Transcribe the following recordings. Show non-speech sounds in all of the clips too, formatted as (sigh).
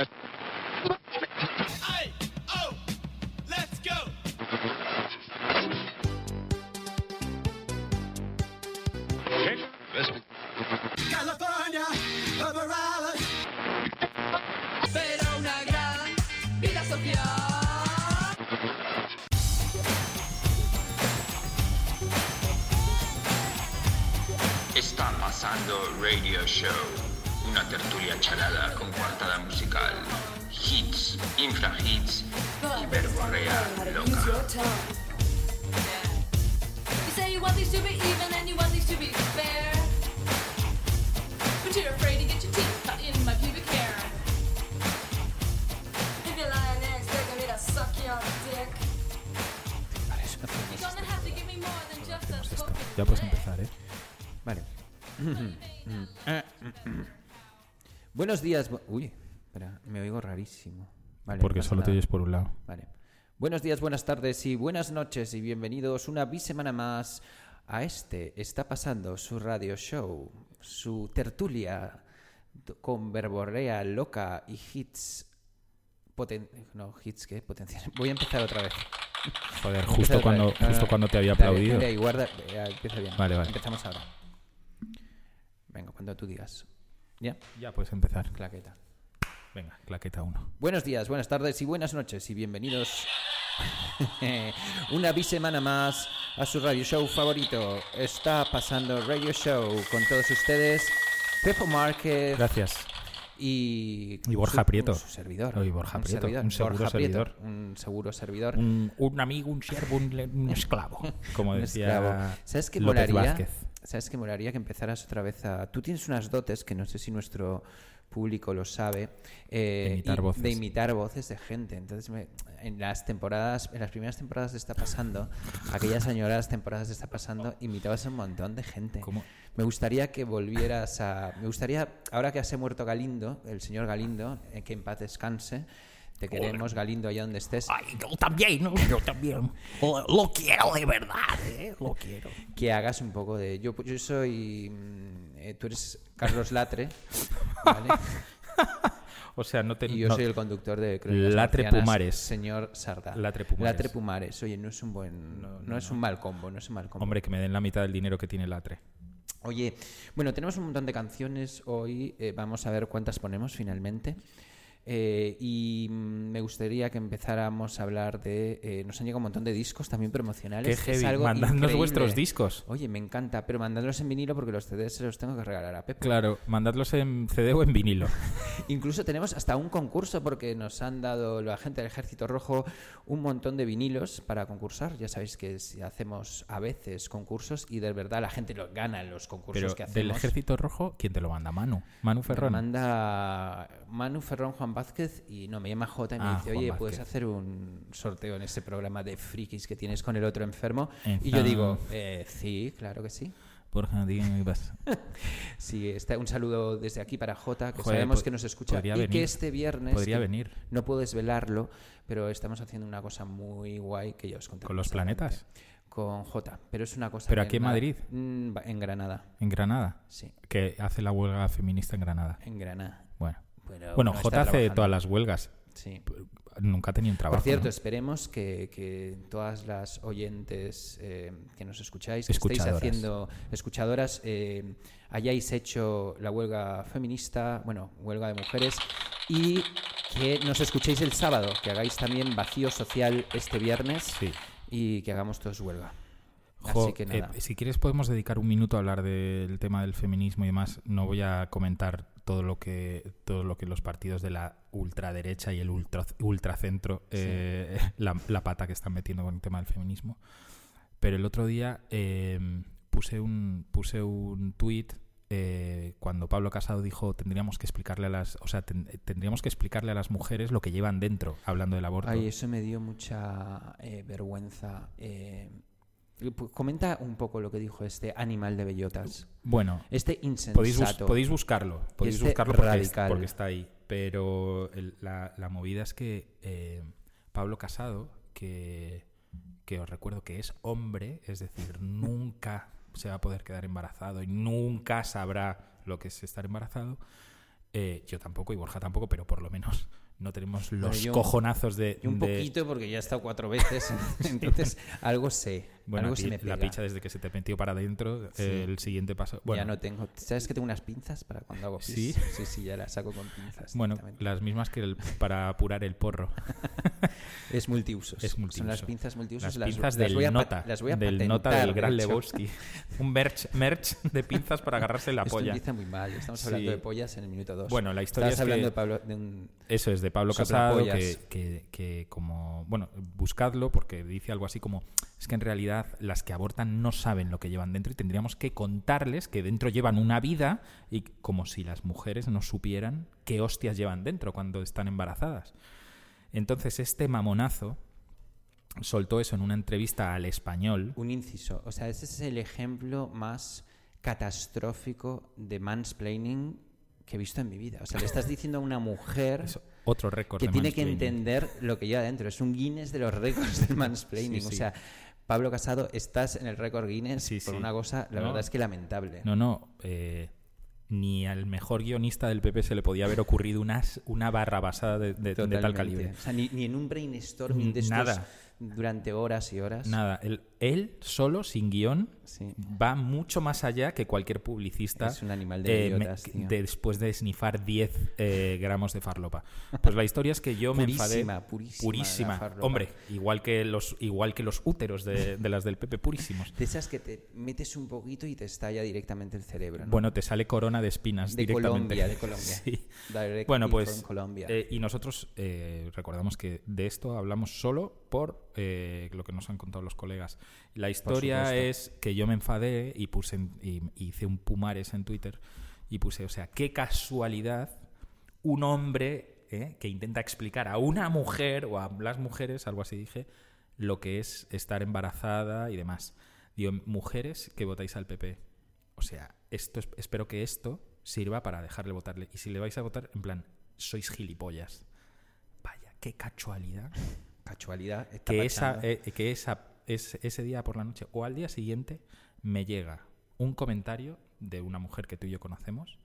That's Buenos días. bu- Uy, espera, me oigo rarísimo. Vale, Porque solo te oyes por un lado. Vale. Buenos días, buenas tardes y buenas noches y bienvenidos una bisemana más a este Está pasando su radio show, su tertulia con verborrea loca y hits poten no, hits qué, potencial. Voy a empezar otra vez. Joder, justo cuando, vez. Justo no, cuando te había aplaudido. dale, guarda, ya, empieza bien. Vale, vale. Empezamos ahora. Venga, cuando tú digas. ¿Ya? Ya puedes empezar. Claqueta. Venga, claqueta uno. Buenos días, buenas tardes y buenas noches y bienvenidos (laughs) una bisemana más a su radio show favorito. Está pasando Radio Show con todos ustedes, Pepo Márquez Gracias. y, Y Borja su- Prieto. su servidor. Oh, y Borja un Prieto, servidor, un seguro Borja Prieto, servidor. un seguro servidor. Un, un amigo, un siervo, un, esclavo. Como (laughs) Un decía esclavo. ¿Sabes qué López molaría? Vázquez. ¿Sabes qué molaría que empezaras otra vez a... Tú tienes unas dotes que no sé si nuestro público lo sabe. eh, De imitar voces. De imitar voces de gente. Entonces, me- en las temporadas, en las primeras temporadas de Está Pasando, aquellas añoradas temporadas de Está Pasando, imitabas a un montón de gente. ¿Cómo? Me gustaría que volvieras a... Me gustaría, ahora que se muerto Galindo, el señor Galindo, eh, que en paz descanse, te queremos, Galindo, allá donde estés. Ay, yo también, ¿no? Yo también. (laughs) Lo, lo quiero de verdad, ¿eh? Lo quiero. que hagas un poco de. Yo, yo soy. mm, eh, tú eres Carlos Latre, (laughs) ¿vale? O sea, no te. Y yo no- soy el conductor de Crónicas Latre Marcianas, Pumares. Señor Sarda. Latre Pumares. Latre Pumares. Oye, no es un buen. No, es un mal combo, no es un mal combo. Hombre, que me den la mitad del dinero que tiene Latre. Oye, bueno, tenemos un montón de canciones hoy. eh, vamos a ver cuántas ponemos finalmente. Eh, y mm, me gustaría que empezáramos a hablar de. eh, nos han llegado un montón de discos también promocionales. Qué Es heavy. algo Mandadnos increíble. vuestros discos. Oye, me encanta, pero mandadlos en vinilo porque los CDs se los tengo que regalar a Pepe. Claro, mandadlos en CD o en vinilo. (laughs) Incluso tenemos hasta un concurso porque nos han dado la gente del Ejército Rojo un montón de vinilos para concursar. Ya sabéis que si hacemos a veces concursos y de verdad la gente lo gana en los concursos Pero que hacemos. del Ejército Rojo, ¿quién te lo manda? Manu. Manu Me Ferrón. manda Manu Ferrón Juan Vázquez y no, me llama Jota y me Ah, dice, Juan oye, Vázquez. puedes hacer un sorteo en ese programa de frikis que tienes con el otro enfermo. Y yo digo, eh, sí, claro que sí. Borja, dígame qué pasa. (laughs) Sí, está, un saludo desde aquí para Jota, que Joder, sabemos que nos escucha. y venir. que este viernes. Podría venir. No puedo desvelarlo, pero estamos haciendo una cosa muy guay que ya os contaré. ¿Con los planetas? Con Jota, pero es una cosa. ¿Pero aquí en Madrid? Mm, en Granada, En Granada. sí, Que hace la huelga feminista en Granada. en Granada. Bueno. Pero, Bueno, está J hace todas las huelgas. Sí. Nunca ha tenido un trabajo. Por cierto, ¿no? esperemos que, que todas las oyentes eh, que nos escucháis, que estéis Escuchadoras. haciendo escuchadoras, eh, hayáis hecho la huelga feminista, bueno, huelga de mujeres, y que nos escuchéis el sábado, que hagáis también vacío social este viernes Sí. y que hagamos todos huelga. Jo, Así que eh, nada. si quieres podemos dedicar un minuto a hablar del tema del feminismo y demás. No voy a comentar todo lo que todo lo que los partidos de la ultraderecha y el ultra, ultracentro eh, (laughs) la, la pata que están metiendo con el tema del feminismo. Pero el otro día eh, puse un puse un tuit eh, cuando Pablo Casado dijo tendríamos que explicarle a las o sea ten- tendríamos que explicarle a las mujeres lo que llevan dentro hablando del aborto. Ay, eso me dio mucha eh, vergüenza. eh. Pu- Comenta un poco lo que dijo este animal de bellotas. Bueno, Este insensato. Podéis, bus- podéis buscarlo, podéis Este buscarlo porque, es- radical. porque está ahí. Pero el- la, la movida es que eh, Pablo Casado, que, que os recuerdo que es hombre, es decir, nunca se va a poder quedar embarazado y nunca sabrá lo que es estar embarazado, Eh, yo tampoco y Borja tampoco, pero por lo menos no tenemos los yo- cojonazos de... Y un de- poquito porque ya he estado cuatro veces, (laughs) entonces algo sé, Bueno, algo se me la pega. picha desde que se te metió para adentro, Sí. el siguiente paso... Bueno, Ya no tengo. ¿Sabes que tengo unas pinzas para cuando hago pis? ¿Sí? Sí, sí, ya las saco con pinzas. bueno las mismas que el- para apurar el porro. (laughs) Es multiusos. Es Son las pinzas multiusos. Las pinzas las del voy a nota, las voy a del nota del gran de. Lebowski. (laughs) Un merch, merch de pinzas para agarrarse la Esto polla. empieza muy mal. Estamos Sí. hablando de pollas en el minuto dos. Bueno, la historia Estabas es que- hablando de, Pablo, de un... Eso es de Pablo Casado, que, que, que como, bueno, buscadlo porque dice algo así como, es que en realidad las que abortan no saben lo que llevan dentro y tendríamos que contarles que dentro llevan una vida y como si las mujeres no supieran qué hostias llevan dentro cuando están embarazadas. Entonces este mamonazo soltó eso en una entrevista al español. un inciso. O sea, ese es el ejemplo más catastrófico de mansplaining que he visto en mi vida. O sea, le estás diciendo a una mujer (laughs) otro récord. que tiene que entender lo que lleva dentro. Es un Guinness de los récords del (laughs) mansplaining. Sí, O sí. sea, Pablo Casado, estás en el récord Guinness Sí, por sí. una cosa, la No. verdad es que lamentable. No, no. eh, ni al mejor guionista del PP se le podía haber ocurrido una, una barra basada de, de- de tal calibre. O sea, ni, ni en un brainstorming de estos Nada. durante horas y horas. Nada, él, él solo, sin guion, Sí. va mucho más allá que cualquier publicista Es un animal de eh, idiotas, de- después de snifar 10 eh, gramos de farlopa. Pues la historia es que yo me enfadé. Purísima, purísima. Hombre, igual que los, igual que los úteros de, de las del PP, purísimos. De esas que te metes un poquito y te estalla directamente el cerebro. ¿no? Bueno, te sale corona de espinas de directamente. Colombia, de Colombia. (laughs) Sí. Bueno, pues Colombia. eh, y nosotros eh, recordamos que de esto hablamos solo por eh, lo que nos han contado los colegas. La historia es que yo me enfadé y puse en- y hice un pumares en Twitter y puse, o sea, qué casualidad un hombre eh, que intenta explicar a una mujer o a las mujeres, algo así dije, lo que es estar embarazada y demás. Digo, mujeres que votáis al PP. O sea, esto es- espero que esto sirva para dejarle votarle. Y si le vais a votar, en plan, sois gilipollas. Vaya, qué casualidad. Casualidad. Que, esa, eh, que esa, es- ese día por la noche o al día siguiente me llega un comentario de una mujer que tú y yo conocemos,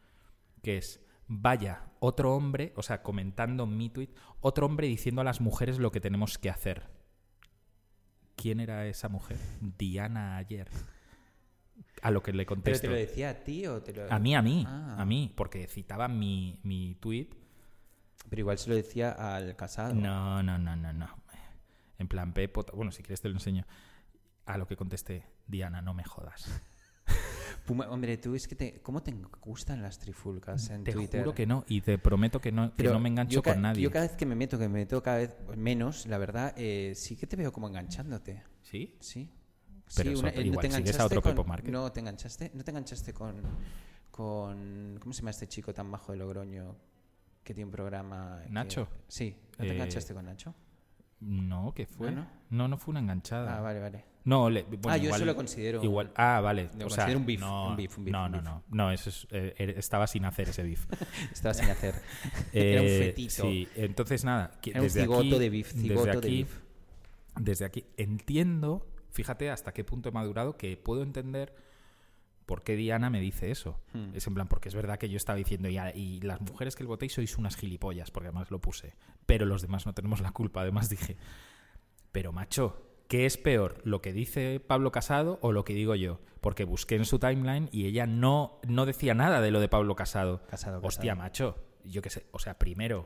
que es, vaya, otro hombre, o sea, comentando mi tweet, otro hombre diciendo a las mujeres lo que tenemos que hacer. ¿Quién era esa mujer? Diana ayer. A lo que le ¿Pero contesto. te lo decía a ti o te lo.? A mí, a mí, Ah. a mí, porque citaba mi, mi tweet. Pero igual se lo decía al casado. No, no, no, no, no. En plan, Pepo, bueno, si quieres te lo enseño. A lo que contesté, Diana, no me jodas. (laughs) Puma- hombre, tú es que te. ¿Cómo te gustan las trifulcas en Te Twitter? juro que no, y te prometo que no, que no me engancho con nadie. Yo cada vez que me meto, que me meto cada vez menos, la verdad, eh, sí que te veo como enganchándote. ¿Sí? Sí. Pero Sí, eso, eh, igual te sigues a enganchaste otro con- Pepo Márquez. No, te enganchaste, no te enganchaste con, con. ¿Cómo se llama este chico tan bajo de Logroño que tiene un programa? que- ¿Nacho? Sí. ¿No te Eh, enganchaste con Nacho? No, ¿qué fue? ¿No, No, no? no, fue una enganchada. Ah, vale, vale. No, le- bueno, Ah, yo igual- eso lo considero Igual, ah, vale. lo o sea, considero un beef, no, un beef, un beef, no, no, beef. no, no, eso es, eh, er- estaba sin hacer ese beef. (laughs) Estaba sin hacer. (laughs) Era un Eh, fetito. Sí, entonces nada, un desde cigoto aquí, de beef, desde cigoto de aquí, desde aquí entiendo, fíjate hasta qué punto he madurado que puedo entender por qué Diana me dice eso. Hmm. Es en plan, porque es verdad que yo estaba diciendo, y, a- y las mujeres que el votéis sois unas gilipollas, porque además lo puse. Pero los demás no tenemos la culpa. Además dije, pero macho, ¿qué es peor? ¿Lo que dice Pablo Casado o lo que digo yo? Porque busqué en su timeline y ella no, no decía nada de lo de Pablo Casado. Casado, Hostia, Casado. macho, yo qué sé. O sea, primero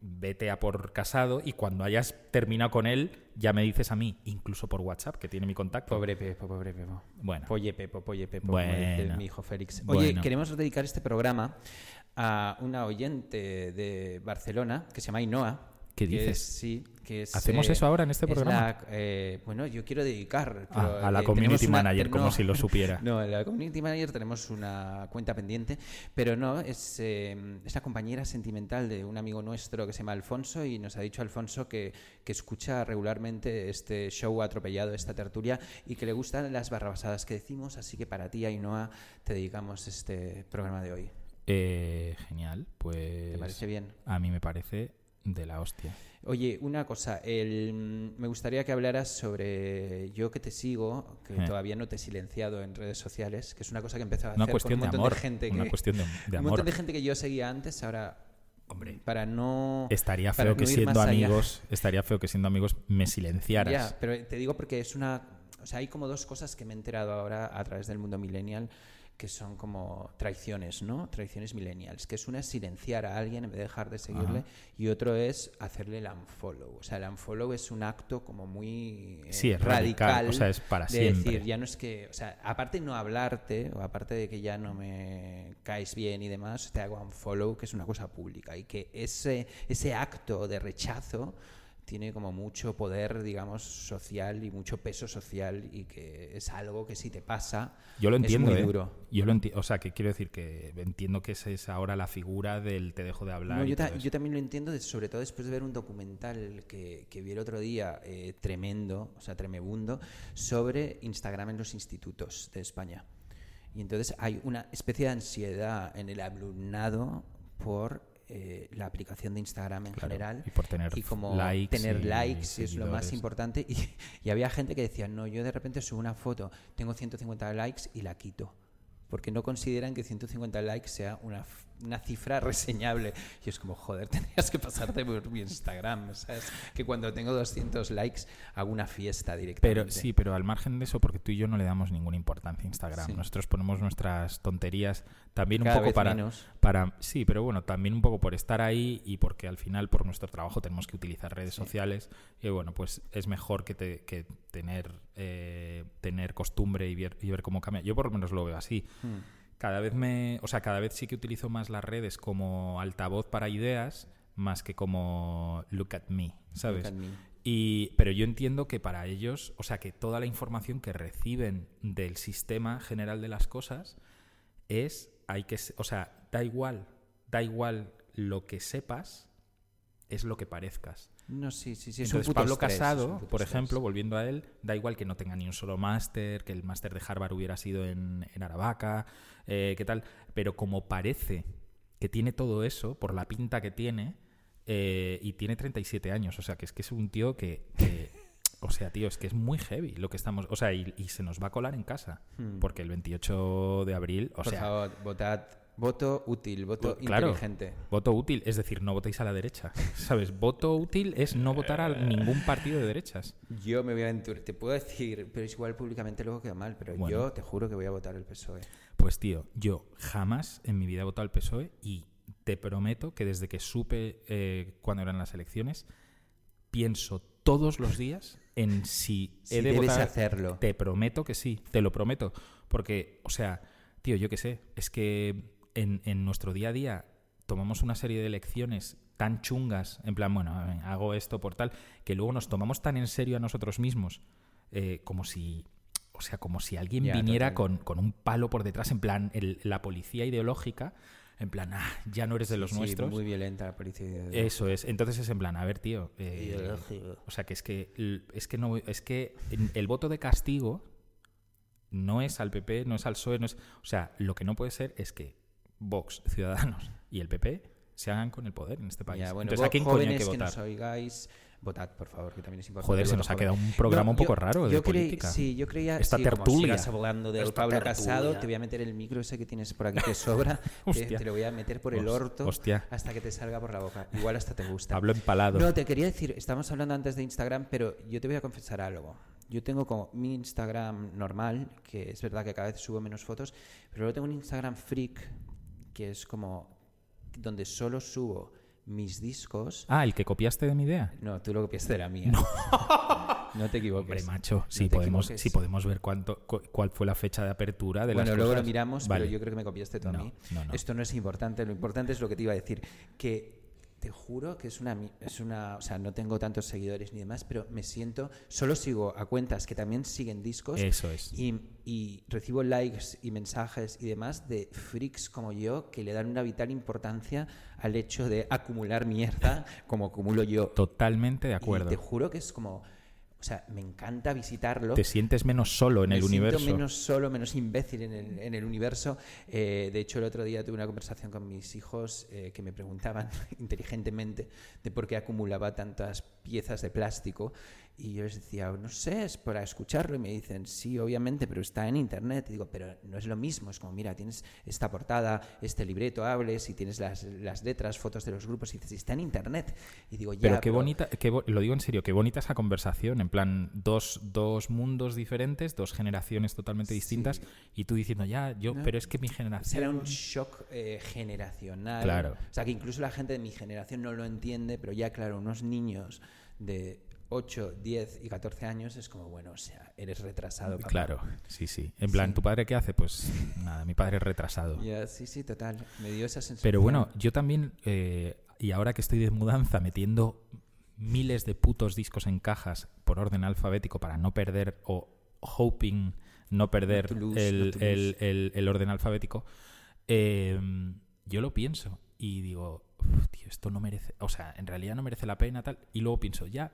vete a por Casado y cuando hayas terminado con él ya me dices a mí, incluso por WhatsApp, que tiene mi contacto. Pobre Pepo, pobre Pepo. Bueno. Polle Pepo, polle Pepo, Bueno. mi hijo Félix. Oye, Bueno. queremos dedicar este programa a una oyente de Barcelona que se llama Ainhoa. ¿Qué que dices? es- sí, que es... ¿Hacemos eso ahora en este es programa? la, eh, bueno, yo quiero dedicar... Ah, a la eh, community una- manager, como no, si lo supiera. (laughs) No, en la community manager tenemos una cuenta pendiente, pero no, es, eh, es la compañera sentimental de un amigo nuestro que se llama Alfonso y nos ha dicho Alfonso que, que escucha regularmente este show atropellado, esta tertulia, y que le gustan las barrabasadas que decimos, así que para ti, Ainhoa, te dedicamos este programa de hoy. Eh, genial, pues... ¿Te parece bien? A mí me parece de la hostia. Oye, una cosa, el- me gustaría que hablaras sobre yo que te sigo, que Eh. todavía no te he silenciado en redes sociales, que es una cosa que empezó a Una hacer cuestión con un de montón amor. de gente una que, cuestión de, de un amor. montón de gente que yo seguía antes, ahora Hombre, para no estaría feo que no siendo allá. amigos, estaría feo que siendo amigos me silenciaras. Ya, pero te digo porque es una. O sea, hay como dos cosas que me he enterado ahora a través del mundo millennial que son como traiciones, ¿no? Traiciones millennials. Que es una es silenciar a alguien en vez de dejar de seguirle Ajá. y otro es hacerle el unfollow. O sea, el unfollow es un acto como muy eh, Sí, es radical, o sea, es para de siempre. decir, ya no es que. O sea, aparte de no hablarte o aparte de que ya no me caes bien y demás, te hago unfollow, que es una cosa pública. Y que ese, ese acto de rechazo tiene como mucho poder, digamos, social y mucho peso social y que es algo que si te pasa Yo lo entiendo, es muy ¿eh? duro. Yo lo enti- o sea, que quiero decir que entiendo que esa es ahora la figura del te dejo de hablar. No, yo, ta- también lo entiendo, sobre todo después de ver un documental que, que vi el otro día, eh, tremendo, o sea, tremebundo, sobre Instagram en los institutos de España. Y entonces hay una especie de ansiedad en el alumnado por eh, la aplicación de Instagram en Claro, general. y por tener y como likes tener y likes es lo más importante. (laughs) Y, y había gente que decía, no, yo de repente subo una foto, tengo 150 likes y la quito porque no consideran que 150 likes sea una, una cifra (laughs) reseñable. Y es como, joder, (laughs) tendrías que pasarte por mi Instagram, ¿sabes? Que cuando tengo 200 likes hago una fiesta directamente. Pero sí, pero al margen de eso, porque tú y yo no le damos ninguna importancia a Instagram. Sí. Nosotros ponemos nuestras tonterías también Cada un poco para, menos. para. Sí, pero bueno, también un poco por estar ahí y porque al final por nuestro trabajo tenemos que utilizar redes sociales. Y bueno, pues es mejor que, te- que tener, eh, tener costumbre y ver, y ver cómo cambia. Yo por lo menos lo veo así. Hmm. Cada vez me. O sea, cada vez sí que utilizo más las redes como altavoz para ideas más que como look at me, ¿sabes? Look at me. Y, pero yo entiendo que para ellos, o sea, que toda la información que reciben del sistema general de las cosas es, hay que, o sea, da igual, da igual lo que sepas, es lo que parezcas. No, sí, sí, sí. es un puto Pablo estrés, es un Casado, puto por estrés. ejemplo, volviendo a él, da igual que no tenga ni un solo máster, que el máster de Harvard hubiera sido en, en Aravaca, eh, qué tal, pero como parece que tiene todo eso, por la pinta que tiene, eh, y tiene 37 años, o sea, que es que es un tío que... que- o sea, tío, es que es muy heavy lo que estamos... O sea, y, y se nos va a colar en casa, porque el 28 de abril, o Hmm. Por sea... favor, votad. Voto útil, voto Claro, inteligente. voto útil, es decir, no votéis a la derecha. (laughs) ¿Sabes? Voto útil es no votar a ningún partido de derechas. Yo me voy a aventurar. Te puedo decir, pero es igual públicamente luego queda mal, pero Bueno. yo te juro que voy a votar el PSOE. Pues tío, yo jamás en mi vida he votado al PSOE y te prometo que desde que supe eh, cuándo eran las elecciones, pienso todos los días en si Si he de debes votar. hacerlo. Te prometo que sí, te lo prometo. Porque, o sea, tío, yo qué sé, es que en, en nuestro día a día tomamos una serie de elecciones tan chungas, en plan, bueno, hago esto por tal, que luego nos tomamos tan en serio a nosotros mismos, eh, como si, o sea, como si alguien viniera con, con un palo por detrás, en plan, el- la policía ideológica, en plan, ah, ya no eres de los Sí, nuestros. muy violenta la policía. Eso es. Entonces es en plan, a ver, tío. eh, Ideológico. o sea, que es que es que no es que el voto de castigo no es al PP, no es al PSOE, no es, o sea, lo que no puede ser es que Vox, (laughs) Ciudadanos y el PP se hagan con el poder en este país. Ya, bueno, Entonces, ¿a quién coño hay jóvenes que que votar? nos oigáis, votad, por favor, que también es importante. Joder, se nos ha quedado un programa un poco raro de yo creí- política. sí, yo creía Esta sí, como tertulia. sigas hablando del Esta Pablo tertulia. Casado, te voy a meter el micro ese que tienes por aquí que (laughs) sobra, te, te lo voy a meter por el orto hostia. hasta que te salga por la boca. Igual hasta te gusta. Pablo empalado. No, te quería decir, estamos hablando antes de Instagram, pero yo te voy a confesar algo. Yo tengo como mi Instagram normal, que es verdad que cada vez subo menos fotos, pero luego tengo un Instagram freak, que es como donde solo subo mis discos. Ah, el que copiaste de mi idea. No, tú lo copiaste de la mía. No, (laughs) te equivoques. Hombre, macho, si podemos, si podemos ver cuánto, cu- cuál fue la fecha de apertura de Bueno, las luego lo miramos, Vale. pero yo creo que me copiaste tú a No, mí. no, no. Esto no es importante, lo importante es lo que te iba a decir. Que te juro que es una, es una. O sea, no tengo tantos seguidores ni demás, pero me siento. Solo sigo a cuentas que también siguen discos. Eso es. Y, y recibo likes y mensajes y demás de freaks como yo que le dan una vital importancia al hecho de acumular mierda (laughs) como acumulo yo. Totalmente de Y acuerdo. te juro que es como. O sea, me encanta visitarlo. Te sientes menos solo en me el siento universo. menos solo, menos imbécil en el, en el universo. Eh, de hecho, el otro día tuve una conversación con mis hijos eh, que me preguntaban (laughs) inteligentemente de por qué acumulaba tantas piezas de plástico. Y yo les decía, no sé, es para escucharlo. Y me dicen, sí, obviamente, pero está en internet. Y digo, pero no es lo mismo. Es como, mira, tienes esta portada, este libreto, hables y tienes las, las letras, fotos de los grupos. Y dices, está en internet. Y digo, ya. Pero qué bonita, qué bo- lo digo en serio, qué bonita esa conversación, en plan, dos, dos mundos diferentes, dos generaciones totalmente distintas, y tú diciendo, ya, yo, No. pero es que mi generación... Será un shock eh, generacional. Claro. O sea, que incluso la gente de mi generación no lo entiende, pero ya, claro, unos niños de 8, 10 y 14 años es como, bueno, o sea, eres retrasado. papá. Claro, sí, sí. En plan, Sí. ¿tu padre qué hace? Pues nada, mi padre es retrasado. Ya, sí, sí, total. Me dio esa sensación. Pero bueno, yo también, eh, y ahora que estoy de mudanza, metiendo miles de putos discos en cajas por orden alfabético para no perder o hoping no perder lose, el, el- el- el orden alfabético, eh, yo lo pienso y digo, "Uf, tío, esto no merece, o sea, en realidad no merece la pena tal, y luego pienso, ya,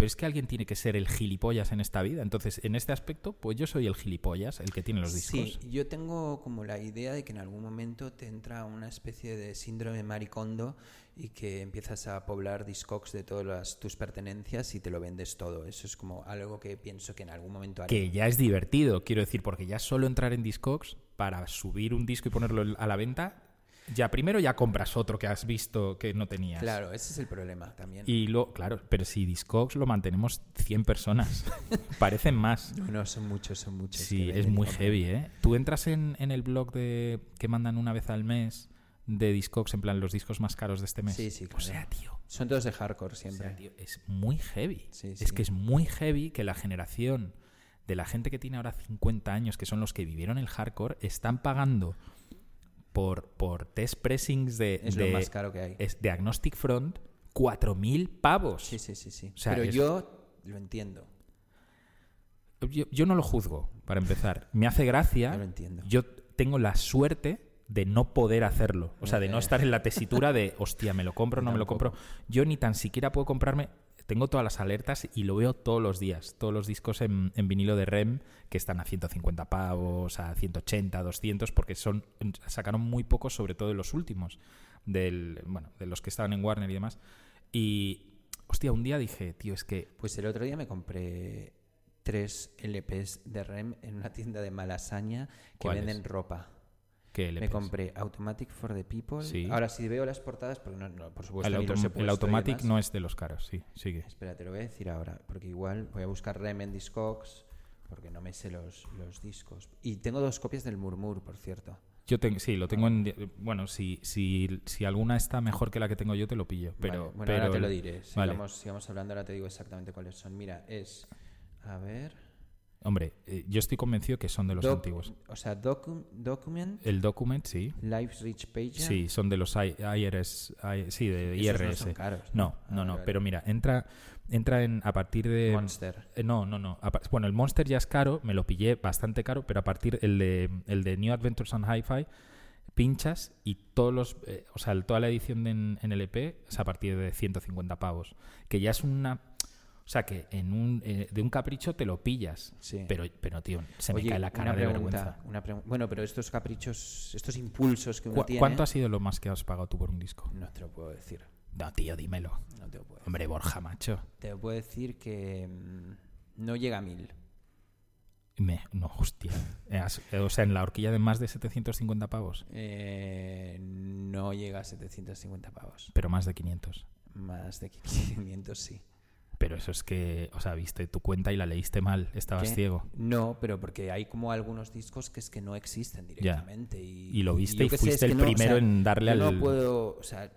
pero es que alguien tiene que ser el gilipollas en esta vida, entonces en este aspecto, pues yo soy el gilipollas, el que tiene los discos. Sí, yo tengo como la idea de que en algún momento te entra una especie de síndrome maricondo y que empiezas a poblar Discogs de todas las- tus pertenencias y te lo vendes todo. Eso es como algo que pienso que en algún momento haré. que ya es divertido, quiero decir, porque ya solo entrar en Discogs para subir un disco y ponerlo a la venta, ya primero ya compras otro que has visto que no tenías. Claro, ese es el problema también. Y lo, claro, pero si Discogs lo mantenemos 100 personas, (laughs) parecen más. No, no, son muchos, son muchos. Sí, es muy heavy, ¿eh? Tú entras en, en el blog de que mandan una vez al mes de Discogs, en plan los discos más caros de este mes. Sí, sí, O claro. sea, tío, Son todos de hardcore o siempre. sea, tío, es muy heavy. Sí, Es sí. que es muy heavy que la generación de la gente que tiene ahora 50 años, que son los que vivieron el hardcore, están pagando por, por test pressings de, Es lo más caro que hay. es de Agnostic Front 4.000 pavos. Sí, sí, sí, sí. O sea, Pero es- yo lo entiendo. Yo, yo no lo juzgo, para empezar. Me hace gracia. Yo lo entiendo. Yo tengo la suerte de no poder hacerlo. O sea, de no Eh. estar en la tesitura de, hostia, me lo compro, no me lo compro. Yo ni tan siquiera puedo comprarme. Tengo todas las alertas y lo veo todos los días. Todos los discos en, en vinilo de REM que están a 150 pavos, a 180, 200, porque son sacaron muy pocos, sobre todo de los últimos, del, bueno, de los que estaban en Warner y demás. Y, hostia, un día dije, tío, es que Pues el otro día me compré tres LPs de REM en una tienda de Malasaña que venden ropa. ¿Qué le Me compré Automatic for the People. Sí. Ahora, si veo las portadas, porque no, no, por supuesto, el, autom- el Automatic no es de los caros, sí, sigue. Espera, te lo voy a decir ahora, porque igual voy a buscar REM en Discogs, porque no me sé los, los discos. Y tengo dos copias del Murmur, por cierto. Yo tengo, sí, lo tengo en. Bueno, si, si, si alguna está mejor que la que tengo yo, te lo pillo. Pero, Vale, bueno, pero ahora te lo diré. Vale. Sigamos, sigamos hablando, ahora te digo exactamente cuáles son. Mira, es. A ver. Hombre, eh, yo estoy convencido que son de los Doc- antiguos. O sea, docu- Document, El Document, sí. Lives Rich Page. Sí, son de los I- IRS. I- sí, de Esos no IRS. son caros, No, ¿no? no, Ah, no. vale. Pero mira, entra, entra en a partir de. Monster. Eh, no, no, no. A bueno, el Monster ya es caro, me lo pillé bastante caro, pero a partir el de, el de New Adventures on Hi-Fi pinchas y todos los, eh, o sea, toda la edición de en, en LP es a partir de 150 pavos, que ya es una, o sea, que en un eh, de un capricho te lo pillas, Sí. pero, pero tío, se Oye, me cae la cara de pregunta, vergüenza. bueno, pero estos caprichos, estos impulsos que uno ¿Cu- tiene. ¿Cuánto ha sido lo más que has pagado tú por un disco? No te lo puedo decir. No, tío, dímelo. No te lo puedo decir. Hombre, Borja, macho. Te puedo decir que mm, no llega a mil. Me, no, hostia. Eh, eh, O sea, en la horquilla de más de 750 pavos, Eh, no llega a 750 pavos. pero más de 500. Más de 500, sí. Pero eso es que, o sea, viste tu cuenta y la leíste mal, estabas ¿Qué? ciego. No, pero porque hay como algunos discos que es que no existen directamente. Y, Y lo viste y sé, fuiste el o primero sea, en darle yo al... No puedo, o sea,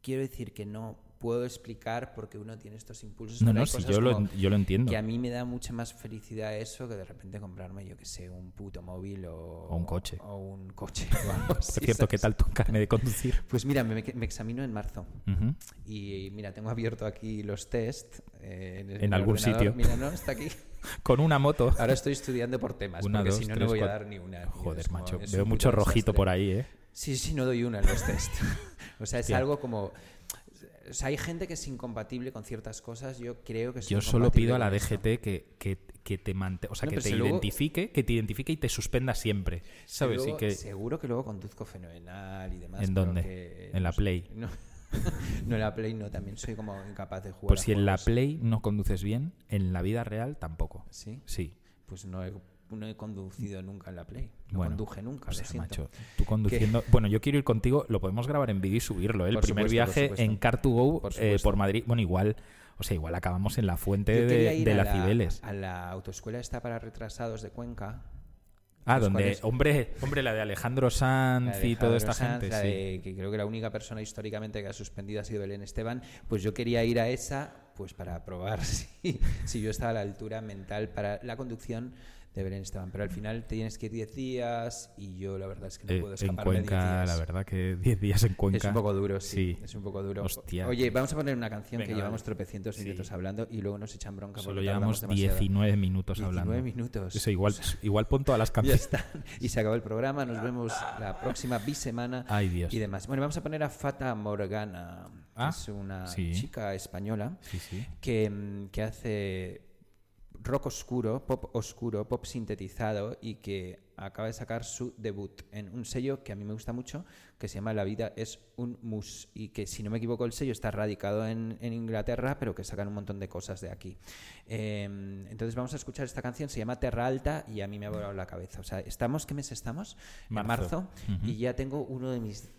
quiero decir que no puedo explicar por qué uno tiene estos impulsos. No, no, si yo lo, yo lo entiendo. Que a mí me da mucha más felicidad eso que de repente comprarme, yo que sé, un puto móvil o, O un coche. O un coche. (laughs) o algo Por cierto, ¿qué ¿sabes? tal tu carne de conducir? Pues mira, me, me examino en marzo. Ujú. Y mira, tengo abierto aquí los test. eh, en, En algún ordenador. sitio. Mira, no, está aquí. (laughs) Con una moto. Ahora estoy estudiando por temas, Una, porque dos, si no, no voy a cuatro. dar ni una. Joder, como- macho. Veo mucho rojito desastre. por ahí, ¿eh? Sí, sí, no doy una en los test. (laughs) o sea, es algo como... o sea, hay gente que es incompatible con ciertas cosas. Yo creo que Yo solo pido a la. DGT que, que, que te mante- o sea, No, que te si luego- identifique, que te identifique y te suspenda siempre. ¿Sabes? Luego- y que Seguro que luego conduzco fenomenal y demás. ¿En dónde? que- ¿En la sé, Play? (laughs) No, (laughs) no en la Play, no. También soy como incapaz de jugar. pues si en la. Play no conduces bien, en la vida real tampoco. Sí, Sí. pues no he, no he conducido nunca en la Play. No Bueno, conduje nunca, O lo sea, siento. macho, (laughs) tú conduciendo. Bueno, yo quiero ir contigo, lo podemos grabar en vídeo y subirlo. ¿eh? El Por primer supuesto, viaje en Car2Go Por eh, por Madrid. Bueno, igual, o sea, igual acabamos en la fuente de, ir de a la la, Cibeles. a la autoescuela esta para retrasados de Cuenca. Ah, donde, cuales- hombre, hombre, la de Alejandro Sanz y toda esta Sanz, gente. la sí. de- que creo que la única persona históricamente que ha suspendido ha sido Belén Esteban. Pues yo quería ir a esa pues para probar (laughs) si, si yo estaba a la altura mental para la conducción de Belén Esteban. Pero al final tienes que ir 10 días y yo la verdad es que no Eh, puedo en escaparme de 10 Cuenca, días. la verdad que 10 días en Cuenca. Es un poco duro, sí. Sí. Es un poco duro. Hostia. Oye, vamos a poner una canción Venga, que llevamos tropecientos Sí. minutos hablando y luego nos echan bronca. Solo llevamos demasiado. 19 minutos 19 hablando. minutos. Eso igual, igual pon todas las (laughs) Ya canciones. Y se acabó el programa. Nos vemos la próxima bisemana. Ay, Dios. Y demás. Bueno, vamos a poner a Fata Morgana. Ah, es una sí. chica española que, mm, que hace rock oscuro, pop oscuro, pop sintetizado y que acaba de sacar su debut en un sello que a mí me gusta mucho, que se llama La vida es un mus y que si no me equivoco el sello está radicado en, en Inglaterra, pero que sacan un montón de cosas de aquí. Eh, entonces vamos a escuchar esta canción, se llama Terra Alta y a mí me ha volado la cabeza. O sea, estamos, ¿qué mes estamos? En Marzo. marzo Ujú. y ya tengo uno de mis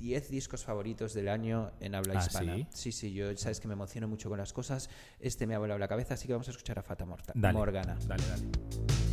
10 discos favoritos del año en habla ¿Ah, hispana. sí? Sí, sí, yo sabes que me emociono mucho con las cosas. Este me ha volado la cabeza, así que vamos a escuchar a Fata Morta, Dale. Morgana. Dale, dale.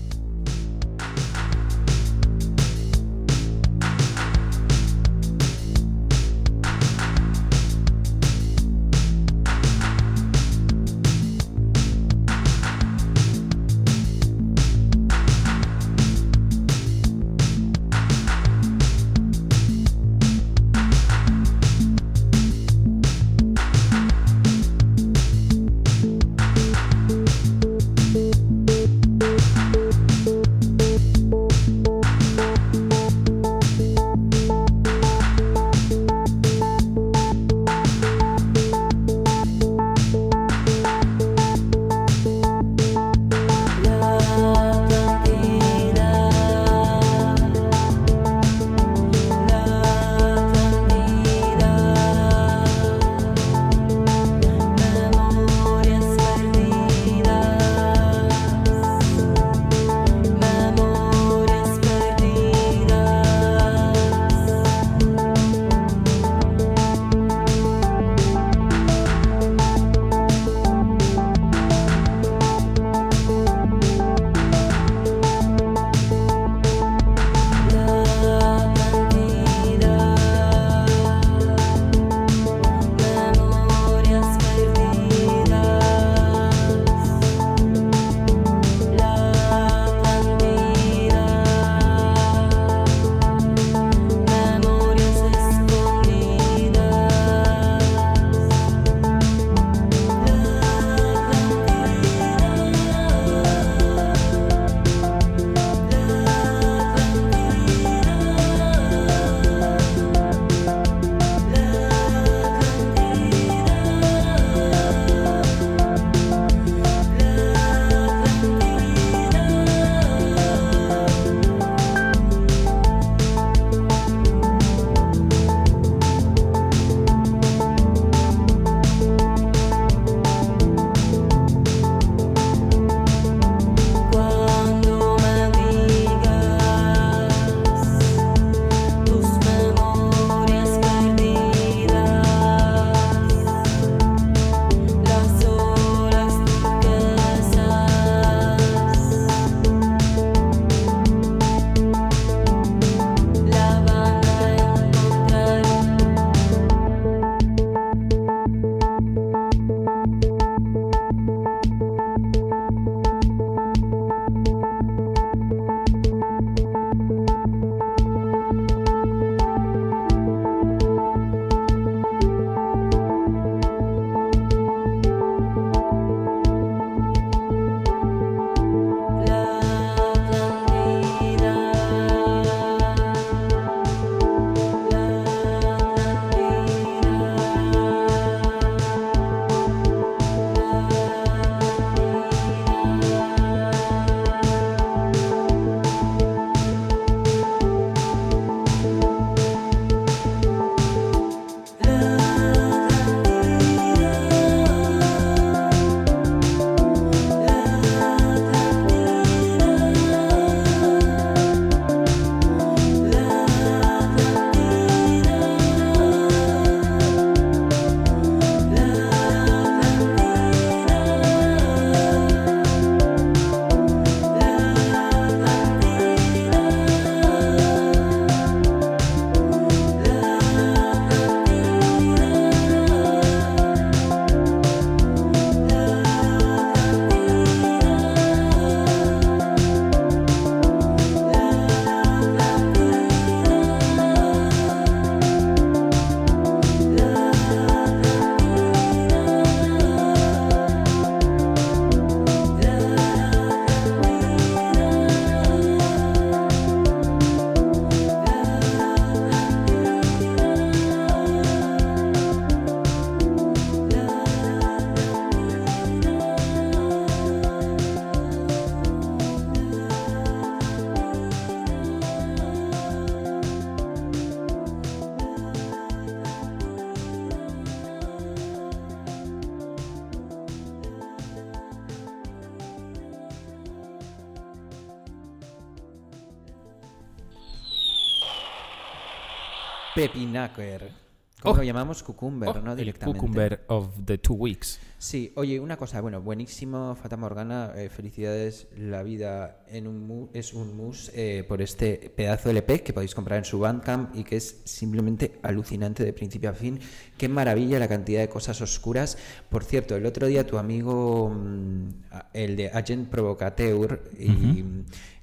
Pepinaker. ¿Cómo Oh. lo llamamos? Cucumber, Oh, ¿no? el Directamente. Cucumber of the Two Weeks. Sí, oye, una cosa, bueno, buenísimo, Fata Morgana, eh, felicidades, la vida en un mu- es un mus eh, por este pedazo de LP que podéis comprar en su Bandcamp y que es simplemente alucinante de principio a fin. Qué maravilla la cantidad de cosas oscuras. Por cierto, el otro día tu amigo, mm, el de Agent Provocateur, y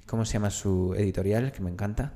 ¿cómo se llama su editorial? Que me encanta.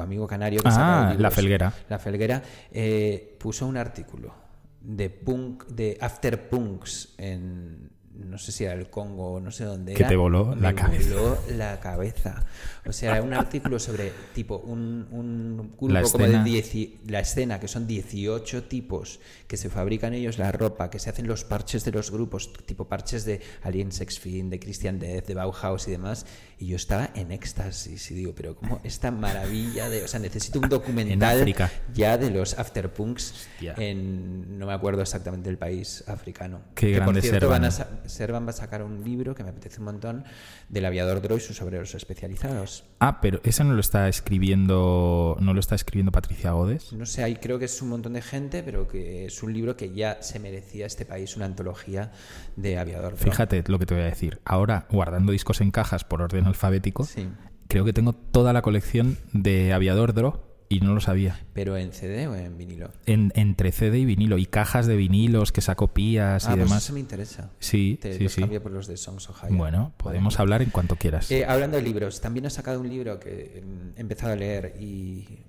Tu amigo canario que Ah, La. Felguera. La Felguera eh, puso un artículo de punk, de after punks en no sé si era el Congo o no sé dónde Que era. te voló la cabeza. voló la cabeza. O sea, un artículo sobre tipo un, un grupo La como de escena. 10 la escena, que son 18 tipos que se fabrican ellos la ropa, que se hacen los parches de los grupos, tipo parches de Alien Sex Fiend, de Christian Death, de Bauhaus y demás. Y yo estaba en éxtasis y digo, pero como esta maravilla de, o sea, necesito un (laughs) documental ya de los afterpunks en no me acuerdo exactamente el país africano. Qué que grande por cierto Servan. van a Servan va a sacar un libro que me apetece un montón del aviador Droy y sus obreros especializados. Ah, pero ese no lo está escribiendo, no lo está escribiendo Patricia Godes. No sé, ahí creo que es un montón de gente, pero que es un libro que ya se merecía este país, una antología de aviador Droy. Fíjate lo que te voy a decir. Ahora, guardando discos en cajas por orden alfabético, Sí, creo que tengo toda la colección de Aviador Dro y no lo sabía. pero en CD o en vinilo. En, entre CD y vinilo y cajas de vinilos que sacó pías ah, y pues demás. eso me interesa. Sí, Te sí, los sí. cambio por los de Songs of Higher. Bueno, podemos hablar en cuanto quieras. Eh, hablando de libros, también he sacado un libro que he empezado a leer y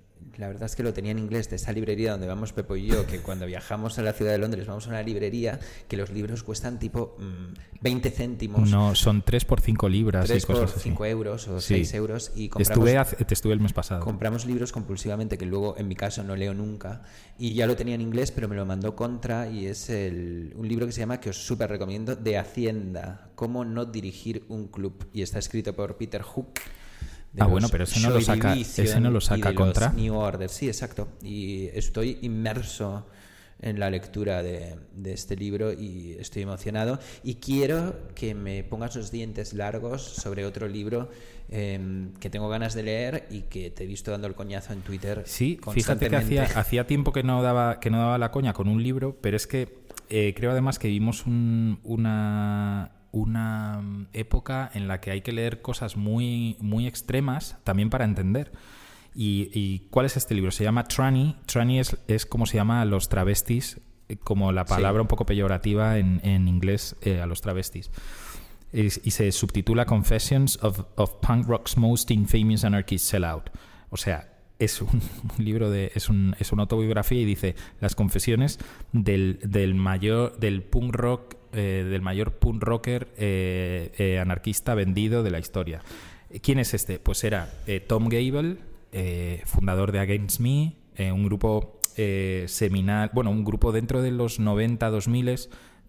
la verdad es que lo tenía en inglés de esa librería donde vamos Pepo y yo, que cuando viajamos a la ciudad de Londres vamos a una librería que los libros cuestan tipo mm, 20 céntimos, no, son 3 por 5 libras 3 y cosas por así. 5 euros o Sí. 6 euros y compramos, Estuve hace- te estuve el mes pasado. compramos libros compulsivamente que luego en mi caso no leo nunca y ya lo tenía en inglés pero me lo mandó Contra y es el- un libro que se llama que os súper recomiendo de Hacienda cómo no dirigir un club y está escrito por Peter Hook Ah, bueno, pero ese no lo saca- ese no lo saca Contra. New Order. Sí exacto. Y estoy inmerso en la lectura de, de este libro y estoy emocionado. Y quiero que me pongas los dientes largos sobre otro libro em, que tengo ganas de leer y que te he visto dando el coñazo en Twitter Sí, fíjate que hacía, hacía tiempo que no, daba, que no daba la coña con un libro, pero es que eh, creo además que vivimos un- una, una mm, época en la que hay que leer cosas muy, muy extremas también para entender. Y, y cuál es este libro? Se llama Tranny. Tranny es, es como se llama a los travestis, eh, como la palabra un poco peyorativa en, en inglés eh, a los travestis. Es- y se subtitula Confessions of, of Punk Rock's Most Infamous Anarchist Sellout. O sea, es un, (laughs) un libro de. Es, un, es una autobiografía y dice las confesiones del, del mayor. del punk rock. Eh, del mayor punk rocker eh, eh, anarquista vendido de la historia. ¿Quién es este? Pues era Tom Gable, fundador de Against Me, un grupo seminal, bueno, un grupo dentro de los 90, 2000,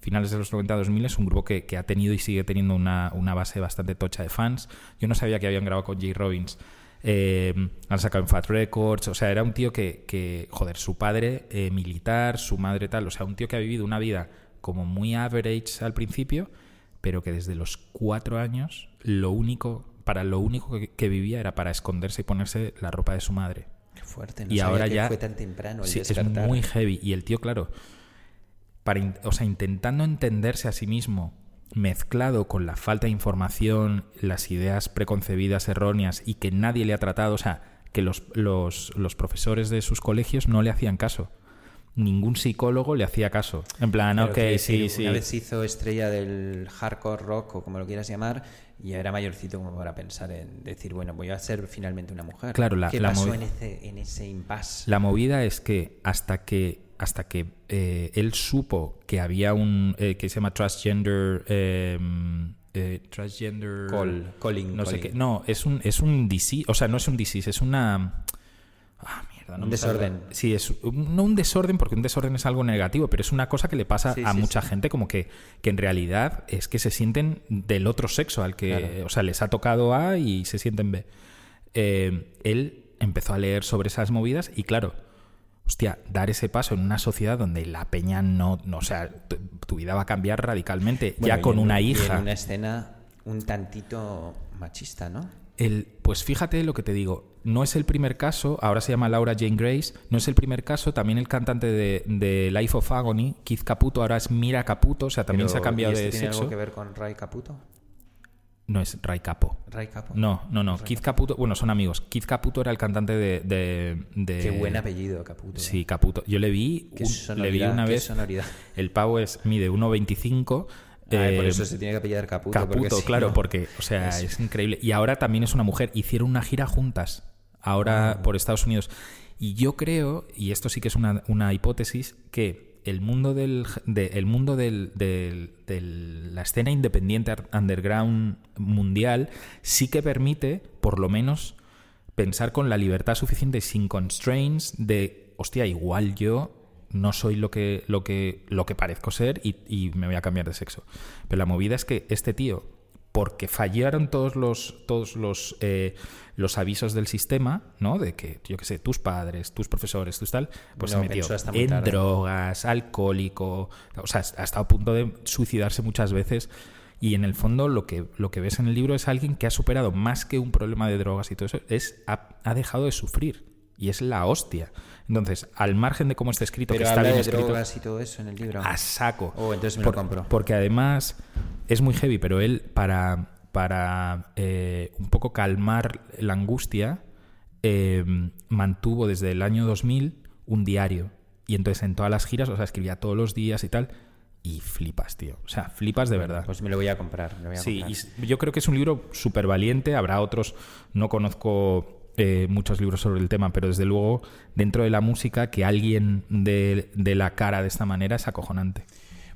finales de los 90, 2000, es un grupo que, ha tenido y sigue teniendo una, una base bastante tocha de fans. Yo no sabía que habían grabado con Jay Robbins. Han sacado en Fat Records, o sea, era un tío que, joder, su padre militar, su madre tal, o sea, un tío que ha vivido una vida como muy average al principio, pero que desde los cuatro años lo único, para lo único que, que vivía era para esconderse y ponerse la ropa de su madre. Qué fuerte, no y sabía ahora que ya fue tan temprano el Sí, es muy heavy y el tío, claro, para, o sea, intentando entenderse a sí mismo, mezclado con la falta de información, las ideas preconcebidas erróneas y que nadie le ha tratado, o sea, que los, los, los profesores de sus colegios no le hacían caso. Ningún psicólogo le hacía caso. En plan, Pero ok, sí, sí. Una vez hizo estrella del hardcore rock o como lo quieras llamar, y era mayorcito como para pensar en decir, bueno, voy a ser finalmente una mujer. Claro, la- ¿Qué la pasó en ese, en ese impasse? La movida es que hasta que hasta que eh, él supo que había un eh, que se llama transgender eh, eh, transgender Call, calling, no sé qué no es un es un disease o sea no es un disease es una ah mierda no Un sale. desorden. sí es un- no un desorden porque un desorden es algo negativo pero es una cosa que le pasa Sí, a sí, mucha sí. gente como que que en realidad es que se sienten del otro sexo al que Claro. o sea les ha tocado A y se sienten B eh, él empezó a leer sobre esas movidas y claro, hostia, dar ese paso en una sociedad donde la peña no, no o sea, tu, tu vida va a cambiar radicalmente, Bueno, ya con una hija. En una escena un tantito machista, ¿no? El, pues fíjate lo que te digo, no es el primer caso, ahora se llama Laura Jane Grace, no es el primer caso, también el cantante de, de Life of Agony, Keith Caputo, ahora es Mira Caputo, o sea, también se ha cambiado ¿y este de tiene sexo. algo que ver con Ray Caputo? No es Ray Capo. Ray Capo. No, no, no. Keith Caputo, bueno, son amigos. Keith Caputo era el cantante de. de- de- Qué buen apellido, Caputo. Sí, Caputo. Yo le vi, Qué un- le vi sonoridad, una qué vez. sonoridad. El pavo es mide 1,25. Ay, por eh, eso se tiene que apellidar Caputo. porque Caputo, claro, no- porque, o sea, es- es increíble. Y ahora también es una mujer. Hicieron una gira juntas, ahora Ah. por Estados Unidos. Y yo creo, y esto sí que es una, una hipótesis, que el mundo del, de- el mundo del, del- del- la escena independiente underground mundial sí que permite, por lo menos, pensar con la libertad suficiente, sin constraints, de, hostia, igual yo no soy lo que, lo que, lo que parezco ser y, y me voy a cambiar de sexo. Pero la movida es que este tío, porque fallaron todos los, todos los, eh, los avisos del sistema, ¿no? De que, yo qué sé, tus padres, tus profesores, tus tal, pues No, se metió en tarde. drogas, alcohólico, o sea, ha estado a punto de suicidarse muchas veces. Y en el fondo lo que, lo que ves en el libro es alguien que ha superado más que un problema de drogas y todo eso, es ha, ha dejado de sufrir. Y es la hostia. Entonces, al margen de cómo está escrito, Pero que está bien de escrito, drogas y todo eso en el libro. a saco. Oh, entonces me lo compro. Porque además es muy heavy, pero él para, para eh, un poco calmar la angustia eh, mantuvo desde el año 2000 un diario. Y entonces en todas las giras, o sea, escribía todos los días y tal. Y flipas, tío. O sea, flipas de verdad. Pues me lo voy a comprar. me lo voy a Sí, comprar. y yo creo que es un libro súper valiente. Habrá otros, no conozco eh, muchos libros sobre el tema, pero desde luego, dentro de la música, que alguien de, de la cara de esta manera es acojonante.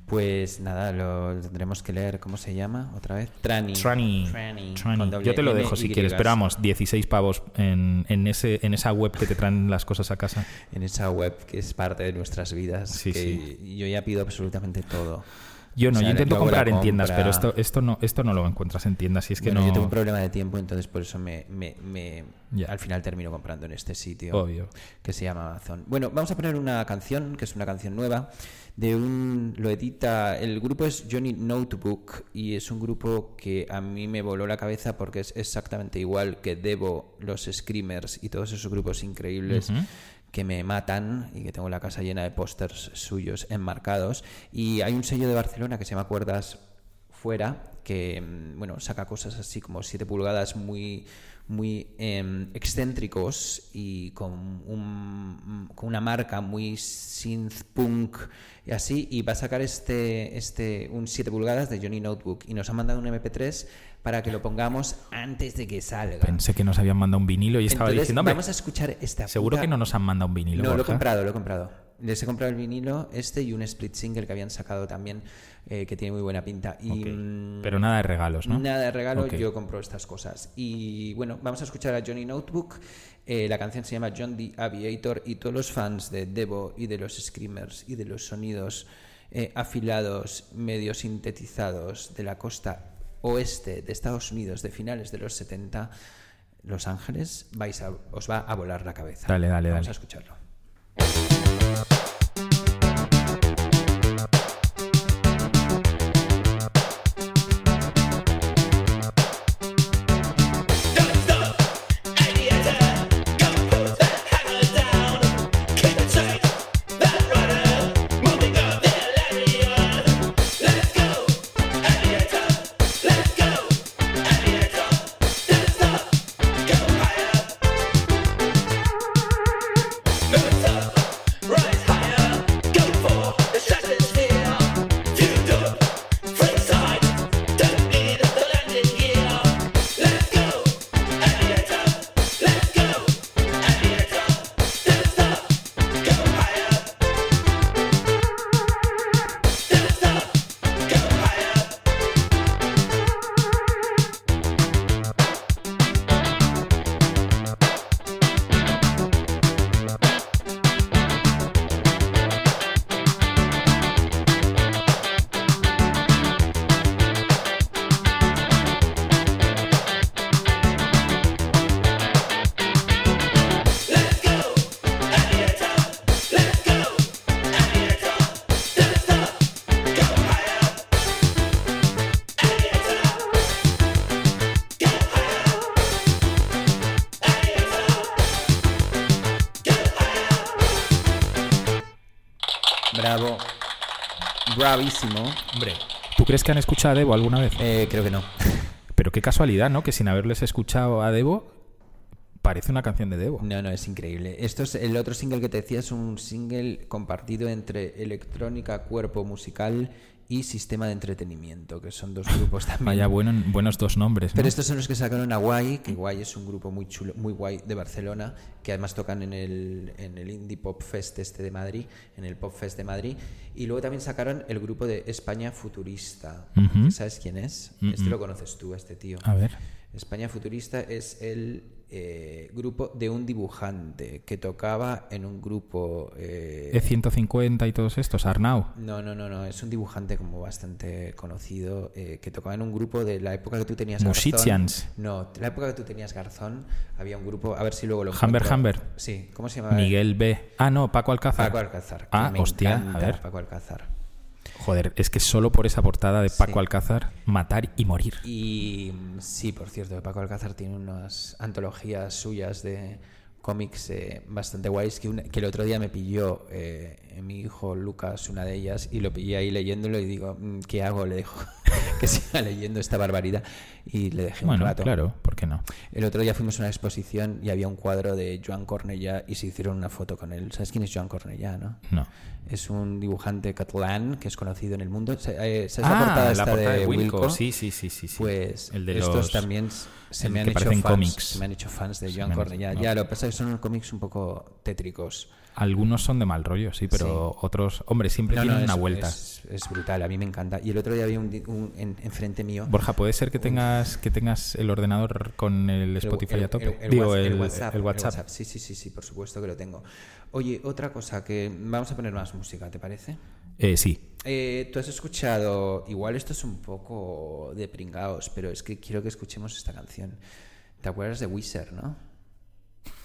Pues nada, lo tendremos que leer. ¿Cómo se llama otra vez? Trani. Trani. Trani, Trani. con doble Yo te lo dejo si quieres, pero vamos, 16 pavos en, en, ese, en esa web que te traen las cosas a casa. En esa web que es parte de nuestras vidas. Sí, que Yo ya pido absolutamente todo. Yo no, O sea, yo intento comprar en tiendas, pero esto, esto, no, esto no lo encuentras en tiendas. Y es que Bueno, no. yo tengo un problema de tiempo, entonces por eso me, me- me- al final termino comprando en este sitio. Obvio. Que se llama Amazon. Bueno, vamos a poner una canción, que es una canción nueva, de un. Lo edita. El grupo es Johnny Notebook y es un grupo que a mí me voló la cabeza porque es exactamente igual que Devo, los Screamers y todos esos grupos increíbles. Que me matan y que tengo la casa llena de pósters suyos enmarcados. Y hay un sello de Barcelona que se llama Cuerdas fuera que mm, bueno saca cosas así como 7 pulgadas muy muy em, excéntricos y con, un- con una marca muy synth punk y así y va a sacar este este un 7 pulgadas de Johnny Notebook y nos ha mandado un MP3 para que lo pongamos antes de que salga Pensé que nos habían mandado un vinilo y estaba Entonces, diciendo, "Hombre, vamos a escuchar esta seguro puta- que no nos han mandado un vinilo. no, lo he Borja". comprado, lo he comprado. Les he comprado el vinilo este y un split single que habían sacado también eh, que tiene muy buena pinta. Y, mm, Pero nada de regalos, ¿no? Nada de regalo, yo compro estas cosas. Y bueno, vamos a escuchar a Johnny Notebook. Eh, la canción se llama John the Aviator y todos los fans de Devo y de los Screamers y de los sonidos eh, afilados, medio sintetizados de la costa oeste de Estados Unidos de finales de los 70, Los Ángeles, vais a- os va a volar la cabeza. Dale, dale, Vamos dale. a escucharlo. Bravísimo. Hombre, ¿tú crees que han escuchado a Debo alguna vez? Eh, creo que no. (laughs) Pero qué casualidad, ¿no? Que sin haberles escuchado a Debo, parece una canción de Debo. No, no, es increíble. Esto es el otro single que te decía, es un single compartido entre electrónica, cuerpo musical y sistema de entretenimiento, que son dos grupos (laughs) también. Vaya bueno, buenos dos nombres, ¿no? Pero estos son los que sacaron a Guay, que Guay es un grupo muy chulo, muy guay de Barcelona, que además tocan en el, en el Indie Pop Fest este de Madrid, en el Pop Fest de Madrid. Y luego también sacaron el grupo de España Futurista. ¿Sabes quién es? Mm, Este mm. lo conoces tú, este tío. A ver. España Futurista es el eh, grupo de un dibujante que tocaba en un grupo... eh, E150 y todos estos, Arnau. no, no, no, no, es un dibujante como bastante conocido eh, que tocaba en un grupo de la época que tú tenías Musicians. Garzón. No, de la época que tú tenías Garzón había un grupo, a ver si luego lo Humber. Humber. Sí, ¿cómo se llama? Miguel B. Ah, no, Paco Alcázar. Paco Alcázar. Ah, hostia, a ver. Paco Alcázar. Joder, es que solo por esa portada de Paco Sí. Alcázar, matar y morir. Y sí, por cierto, Paco Alcázar tiene unas antologías suyas de cómics eh, bastante guays que, una- que el otro día me pilló eh, mi hijo Lucas una de ellas y lo pillé ahí leyéndolo y digo, mm, ¿qué hago? Le dejo (laughs) que siga leyendo esta barbaridad y le dejé un Bueno, rato. claro, ¿por qué no? El otro día fuimos a una exposición y había un cuadro de Joan Cornellà y se hicieron una foto con él. ¿Sabes quién es Joan Cornellà, no? No. Es un dibujante catalán que es conocido en el mundo. Sa- eh, ¿Sabes ah, la portada, la esta portada de, de Wilco. Wilco? Sí, sí, sí, sí, sí. Pues el de estos los... también se me han hecho fans, cómics. se me han hecho fans de Joan Cornellà. no. Ya, lo que pasa es que son cómics un poco tétricos. Algunos son de mal rollo, sí, pero otros, hombre, siempre No, tienen no, una vuelta. Es, es brutal, a mí me encanta. Y el otro día había un, un en, enfrente mío. Borja, ¿puede ser que tengas que tengas el ordenador con el Spotify el- a tope? el- Digo, WhatsApp, el WhatsApp. Sí, sí, sí, sí, por supuesto que lo tengo. Oye, otra cosa que vamos a poner más música, ¿te parece? Eh, sí. Eh, Tú has escuchado, igual esto es un poco de pringaos, pero es que quiero que escuchemos esta canción. ¿Te acuerdas de Wizard, no?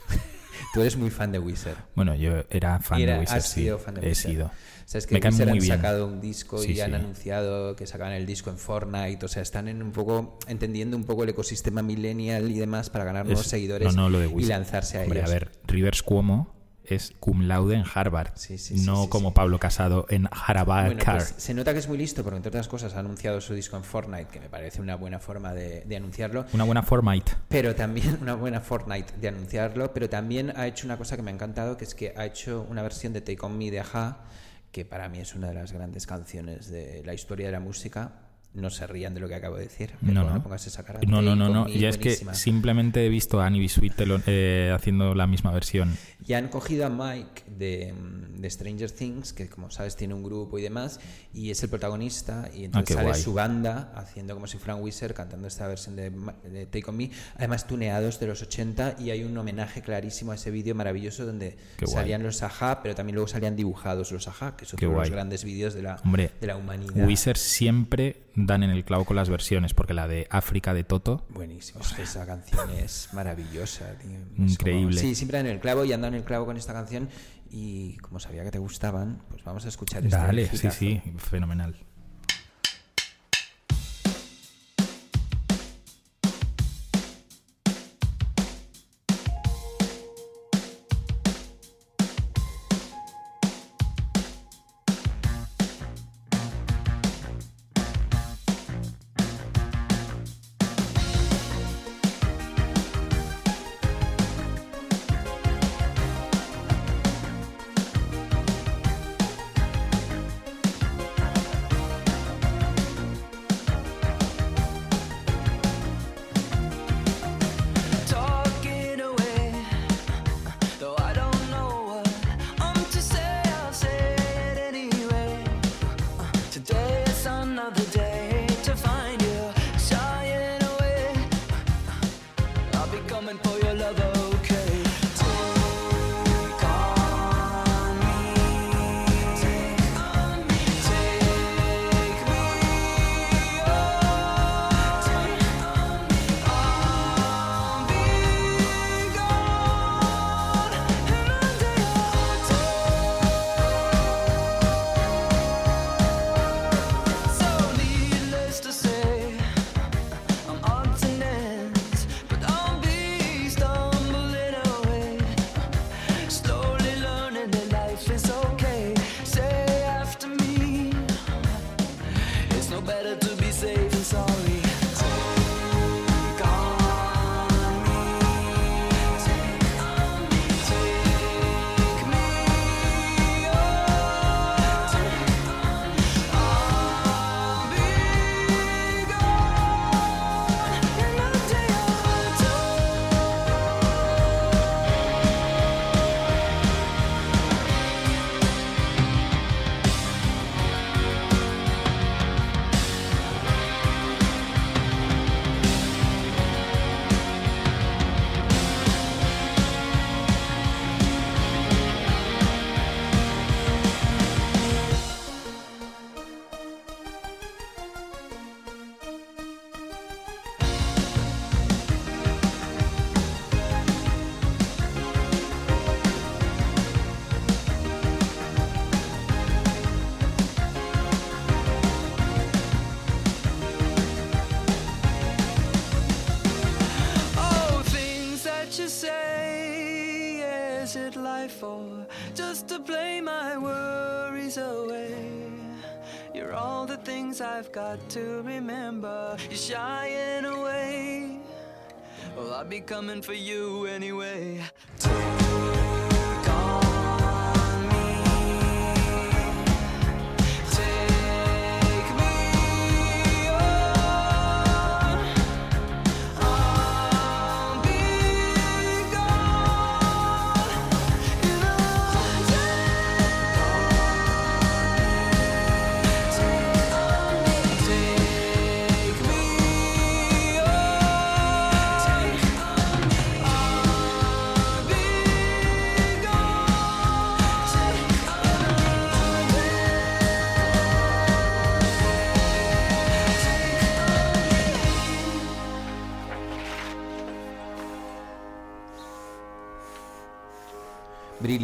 (laughs) Tú eres muy fan de Wizard. Bueno, yo era fan Era- de Wizard, has sí. sido fan de He Wizard. sido. Sabes que Me Wizard muy han bien. sacado un disco Sí, y han anunciado que sacaban el disco en Fortnite, o sea, están en un poco entendiendo un poco el ecosistema millennial y demás para ganar nuevos Es- seguidores no, no, lo de y lanzarse a Hombre, ellos. a ver, Rivers Cuomo es cum laude en Harvard, Sí, sí, sí, no sí, como. Pablo Casado en Harvard Bueno, pues se nota que es muy listo porque entre otras cosas ha anunciado su disco en Fortnite, que me parece una buena forma de, de anunciarlo. Una buena Formite. Pero también (laughs) una buena Fortnite de anunciarlo, pero también ha hecho una cosa que me ha encantado, que es que ha hecho una versión de Take On Me de Aja, que para mí es una de las grandes canciones de la historia de la música. No se rían de lo que acabo de decir. No, no. pongas esa cara. No, no, no, Ya es que simplemente he visto a Annie Bisuit eh, haciendo la misma versión. Y han cogido a Mike de, mm, de Stranger Things, que como sabes tiene un grupo y demás, y es el protagonista, y entonces Ah, qué sale guay. su banda haciendo como si fuera un Wizard cantando esta versión de, Take On Me, además tuneados de los 80, y hay un homenaje clarísimo a ese vídeo maravilloso donde Qué guay. salían los Aja, pero también luego salían dibujados los Aja, que de los grandes vídeos de la, Hombre, de la humanidad. Wizard siempre dan en el clavo con las versiones, porque la de África de Toto, Buenísimo, es que esa canción es maravillosa, tío. Como- Increíble. sí, siempre dan en el clavo y han dado en el clavo con esta canción. Y como sabía que te gustaban, pues vamos a escuchar este dale, sí, sí, fenomenal. I've got to remember. You're shying away. Well, I'll be coming for you anyway.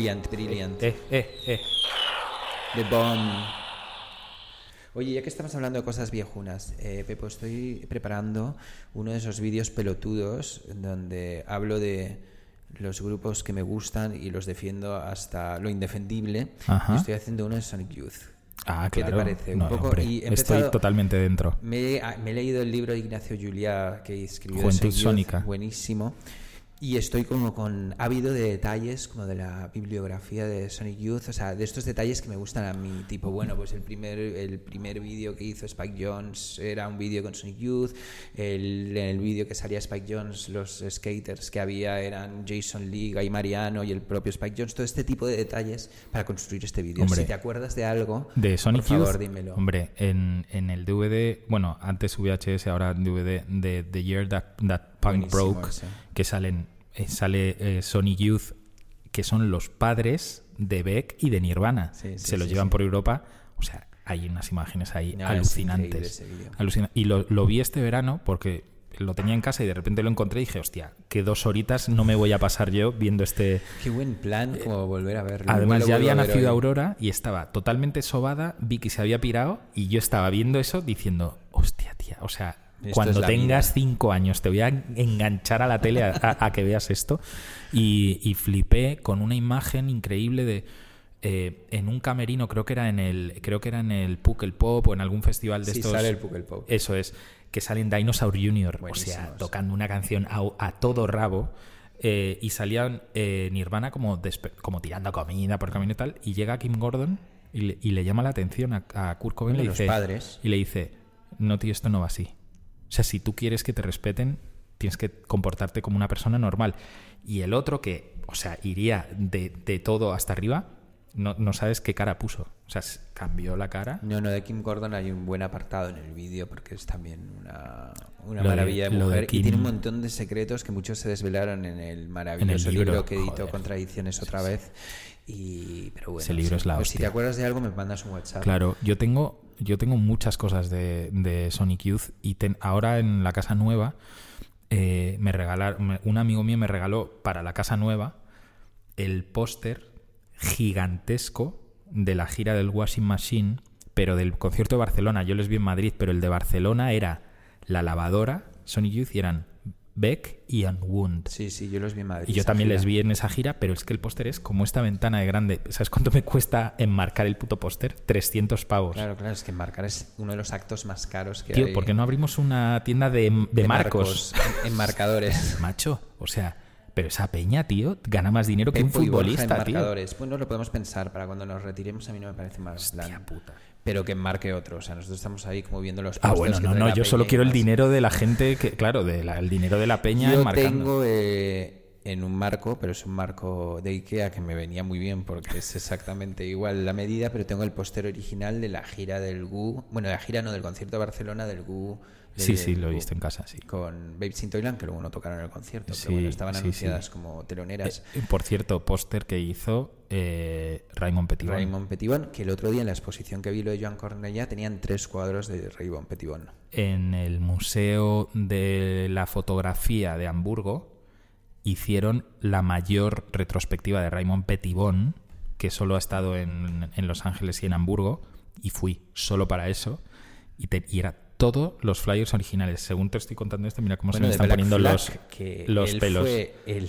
Brilliant, brilliant. Eh, eh, eh. The Bomb. Oye, ya que estamos hablando de cosas viejunas, eh, Pepo, estoy preparando uno de esos vídeos pelotudos donde hablo de los grupos que me gustan y los defiendo hasta lo indefendible. Ajá. Y estoy haciendo uno de Sonic Youth. Ah, ¿Qué claro. te parece? Un No, poco- hombre, y he Estoy totalmente dentro. Me, he- me he leído el libro de Ignacio Juliá que escribió Juventud Sonic Youth, Sónica. buenísimo. Y estoy como con ávido de detalles como de la bibliografía de Sonic Youth, o sea, de estos detalles que me gustan a mí, tipo, bueno, pues el primer el primer vídeo que hizo Spike Jones era un vídeo con Sonic Youth, el, en el vídeo que salía Spike Jones, los skaters que había eran Jason Lee, Guy Mariano y el propio Spike Jones, todo este tipo de detalles para construir este vídeo. Si te acuerdas de algo, De Sonic por favor, Youth, dímelo. hombre, en, en el DVD, bueno, antes VHS, ahora DVD de The Year That, That Punk Broke, ese. que salen, eh, sale eh, Sonic Youth, que son los padres de Beck y de Nirvana. Sí, sí, Se los llevan por Europa, o sea, hay unas imágenes ahí No, alucinantes. Alucina- Y lo, lo vi este verano porque lo tenía en casa y de repente lo encontré y dije, hostia, que dos horitas no me voy a pasar yo viendo este... Qué buen plan como volver a verlo. Además, ya había nacido. Aurora y estaba totalmente sobada. Vicky se había pirado y yo estaba viendo eso diciendo, hostia, tía, o sea, Esto cuando tengas vida". cinco años te voy a enganchar a la tele a, a- a que veas esto. Y, y flipé con una imagen increíble de. eh, en un camerino, creo que era en el creo que era en el Puckle Pop o en algún festival de Sí, estos. sale el Puckle Pop. Eso es, que salen Dinosaur Jr., Buenísimos. o sea, tocando una canción a, a todo rabo. eh, y salían eh, Nirvana como, como tirando comida por camino y tal. Y llega Kim Gordon y le, y le llama la atención a, a Kurt Cobain. Uno le dice, padres. Y le dice: No, tío, esto no va así. O sea, si tú quieres que te respeten, tienes que comportarte como una persona normal. Y el otro que, o sea, iría de, de todo hasta arriba, no, no sabes qué cara puso. O sea, cambió la cara. No, no, de Kim Gordon hay un buen apartado en el vídeo porque es también una, una de- maravilla de mujer Kim- y tiene un montón de secretos que muchos se desvelaron en el maravilloso libro, libro, que editó joder. Contradicciones otra vez. Y, pero bueno, Ese libro es la pues si te hostia. acuerdas de algo me mandas un WhatsApp. Claro, yo tengo, yo tengo muchas cosas de, de Sonic Youth y ten- ahora en la casa nueva eh, me regalaron, un amigo mío me regaló para la casa nueva el póster gigantesco de la gira del Washing Machine, pero del concierto de Barcelona. Yo les vi en Madrid, pero el de Barcelona era la lavadora, Sonic Youth, y eran Beck y Unwound. Sí, sí, yo los vi en Madrid. Y yo también gira. les vi en esa gira, pero es que el póster es como esta ventana de grande. ¿Sabes cuánto me cuesta enmarcar el puto póster? 300 pavos. Claro, claro, es que marcar es uno de los actos más caros que Tío, hay. ¿por qué no abrimos una tienda de, de marcos? en, en marcadores. (laughs) Macho, o sea, pero esa peña, tío, gana más dinero que un Pepo futbolista, tío. marcadores. Bueno, lo podemos pensar para cuando nos retiremos. A mí no me parece más plan. Pero que marque otro. O sea, nosotros estamos ahí como viendo los Ah, bueno, no, no, yo solo quiero el dinero de la gente que, claro, de la- el dinero de la peña Yo enmarcando. tengo eh, en un marco, pero es un marco de Ikea que me venía muy bien porque es exactamente igual la medida, pero tengo el póster original de la gira del GU. Bueno, de la gira no, del concierto de Barcelona del GU. de- Sí, sí, lo he visto en casa, sí. Con Babes in Toyland, que luego no tocaron en el concierto, Sí, pero bueno, estaban sí, sí. anunciadas como teloneras. Eh, por cierto, póster que hizo eh, Raymond Petitbon. Raymond Petitbon, que el otro día en la exposición que vi lo de Joan Cornellá tenían tres cuadros de Raymond Petitbon. en el Museo de la Fotografía de Hamburgo hicieron la mayor retrospectiva de Raymond Petitbon, que solo ha estado en, en Los Ángeles y en Hamburgo, y fui solo para eso, y, te- y era todos los flyers originales. Según te estoy contando esto, mira cómo se me están Black poniendo Flag, los, que los él pelos. Fue el,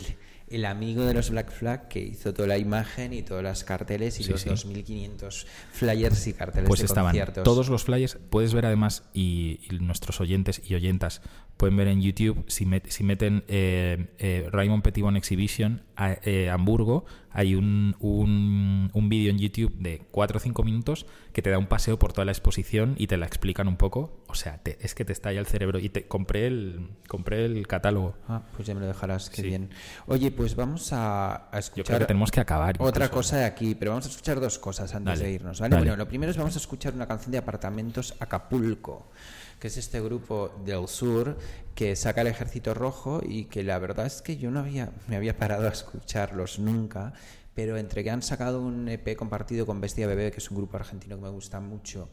el amigo de los Black Flag que hizo toda la imagen y todas las carteles y Sí, los sí. 2.500 flyers y carteles Pues de estaban conciertos. todos los flyers. Puedes ver además, y, y nuestros oyentes y oyentas pueden ver en YouTube, si, met- si meten eh, eh, Raymond Petitbon Exhibition a, eh, Hamburgo, hay un, un, un vídeo en YouTube de 4 o 5 minutos que te da un paseo por toda la exposición y te la explican un poco. O sea, te- es que te estalla el cerebro. Y te compré el, compré el catálogo. Ah, pues ya me lo dejarás, qué Sí. bien. Oye, pues vamos a, a Yo escuchar creo que tenemos que acabar. otra incluso. cosa de aquí, pero vamos a escuchar dos cosas antes Dale, de irnos, ¿vale? Bueno, lo primero es vamos a escuchar una canción de Apartamentos Acapulco, que es este grupo del sur que saca el Ejército Rojo y que la verdad es que yo no había me había parado a escucharlos nunca, pero entre que han sacado un EP compartido con Bestia Bebé, que es un grupo argentino que me gusta mucho,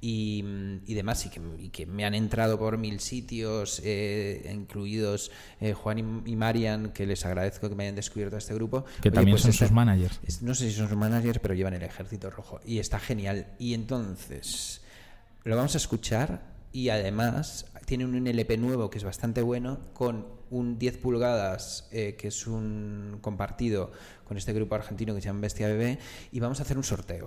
y, y demás, y que, y que me han entrado por mil sitios, eh, incluidos eh, Juan y, y Marian, que les agradezco que me hayan descubierto a este grupo. Que Oye, también pues son sus managers. no sé si son sus managers, pero llevan el ejército rojo. Y está genial. Y entonces, lo vamos a escuchar y además tiene un LP nuevo que es bastante bueno con un 10 pulgadas eh, que es un compartido con este grupo argentino que se llama Bestia Bebé y vamos a hacer un sorteo.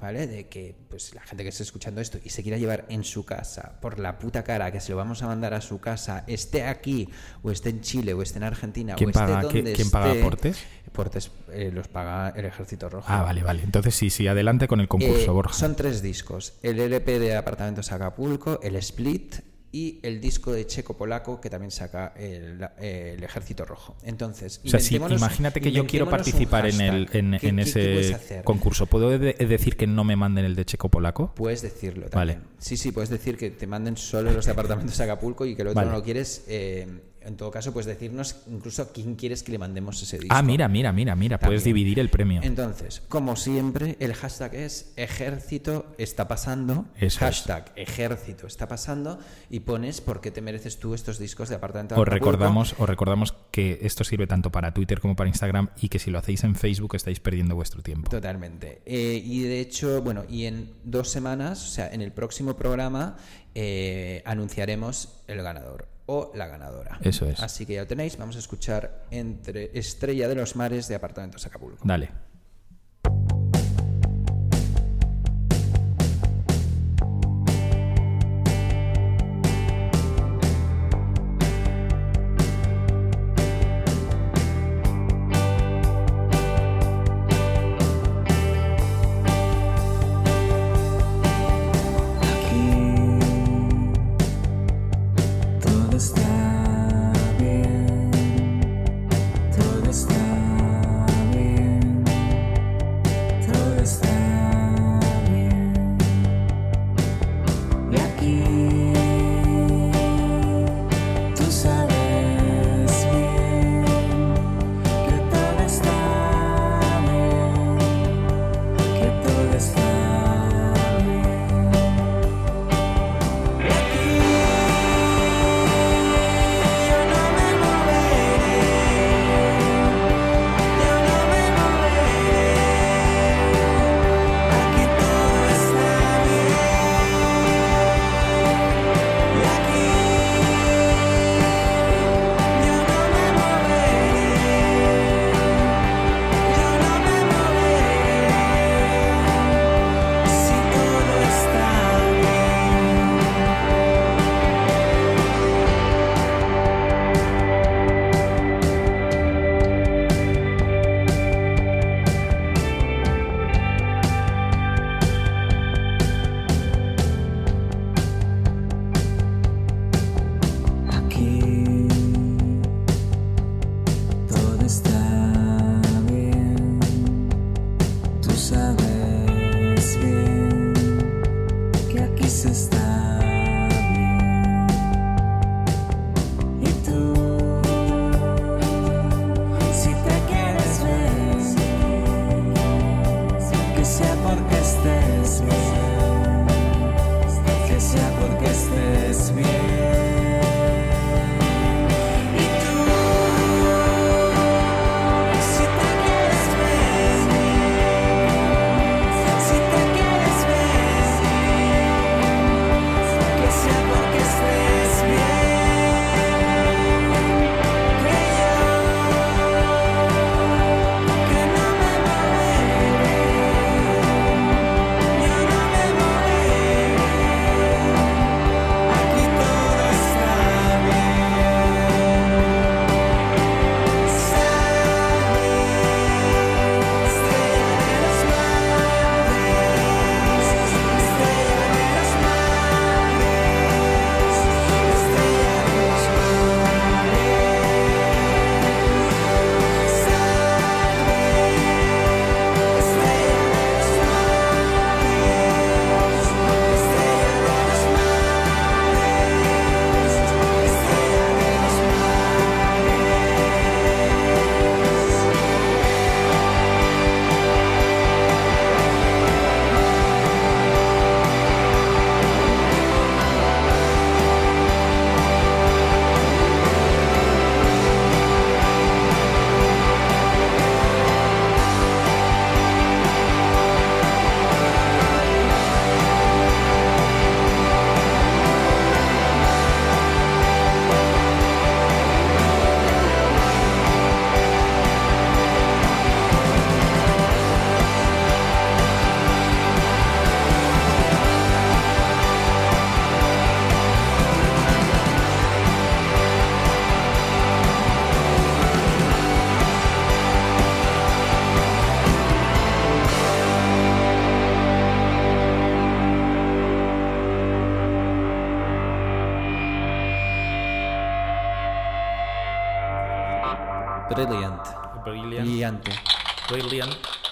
¿Vale? De que pues la gente que esté escuchando esto y se quiera llevar en su casa por la puta cara que se lo vamos a mandar a su casa, esté aquí o esté en Chile o esté en Argentina ¿Quién o esté paga- donde quién paga aportes? Portes eh, los paga el Ejército Rojo. Ah, vale, vale. Entonces sí, sí, adelante con el concurso, Eh, Borja. Son tres discos: el LP de Apartamentos Acapulco, el Split y el disco de Checo Polaco que también saca el, el Ejército Rojo. Entonces, O sea, si imagínate que yo quiero participar en, el, en, ¿Qué- en qué- ese concurso. ¿Puedo de- decir que no me manden el de Checo Polaco? Puedes decirlo Vale. también. Sí, sí, puedes decir que te manden solo los de apartamentos a Acapulco y que el otro Vale. no lo quieres. eh, en todo caso, puedes decirnos incluso a quién quieres que le mandemos ese disco. Ah, mira, mira, mira, mira. Puedes dividir el premio. Entonces, como siempre, el hashtag es ejército está pasando. Eso es. hashtag ejército está pasando y pones por qué te mereces tú estos discos de apartamento. Os recordamos, os recordamos que esto sirve tanto para Twitter como para Instagram y que si lo hacéis en Facebook estáis perdiendo vuestro tiempo. Totalmente. Eh, y de hecho, bueno, y en dos semanas, o sea, en el próximo programa, eh, anunciaremos el ganador o la ganadora. Eso es. Así que ya lo tenéis. Vamos a escuchar entre Estrella de los Mares de Apartamentos Acapulco. Dale.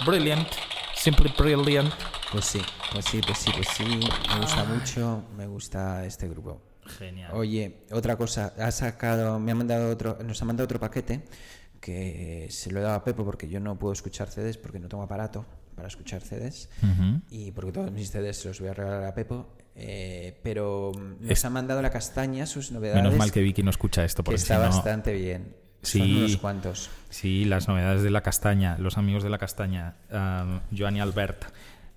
Brilliant. Simply brilliant. Pues sí, pues sí, pues sí, pues sí. Me gusta mucho, me gusta este grupo. Genial. Oye, otra cosa, ha sacado, me ha mandado otro, nos ha mandado otro paquete que se lo he dado a Pepo porque yo no puedo escuchar CDs porque no tengo aparato para escuchar CDs y porque todos mis CDs se los voy a regalar a Pepo. eh, pero nos ha mandado la castaña, sus novedades. Menos mal que Vicky no escucha esto que porque está si no- bastante bien. Son Sí. unos cuantos. Sí, las novedades de la castaña, los amigos de la castaña, um, Joan y Albert.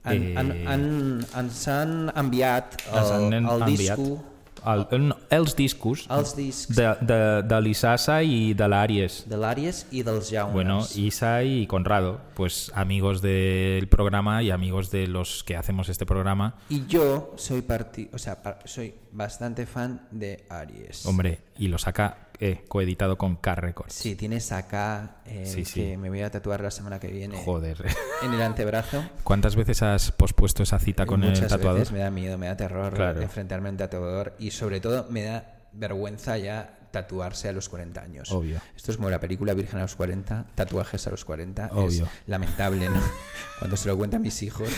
Han, eh, han, han, ens han enviat el, han el enviat disco, el, no, els discos els discs de, de, de l'Isasa i de l'Àries. de l'Àries i dels. Bueno, Isa y Conrado, pues amigos del programa y amigos de los que hacemos este programa. Y yo soy parti o sea, par- soy bastante fan de Aries. Hombre, y lo saca eh, coeditado con K Records. Sí, tienes acá el Sí, sí. que me voy a tatuar la semana que viene Joder. en el antebrazo. (laughs) ¿Cuántas veces has pospuesto esa cita con el Muchas tatuador? veces me da miedo, me da terror Claro. enfrentarme a un tatuador y sobre todo me da vergüenza ya tatuarse a los 40 años. Obvio. Esto es como la película Virgen a los 40, tatuajes a los 40. Obvio. Es lamentable, ¿no? (laughs) Cuando se lo cuentan mis hijos,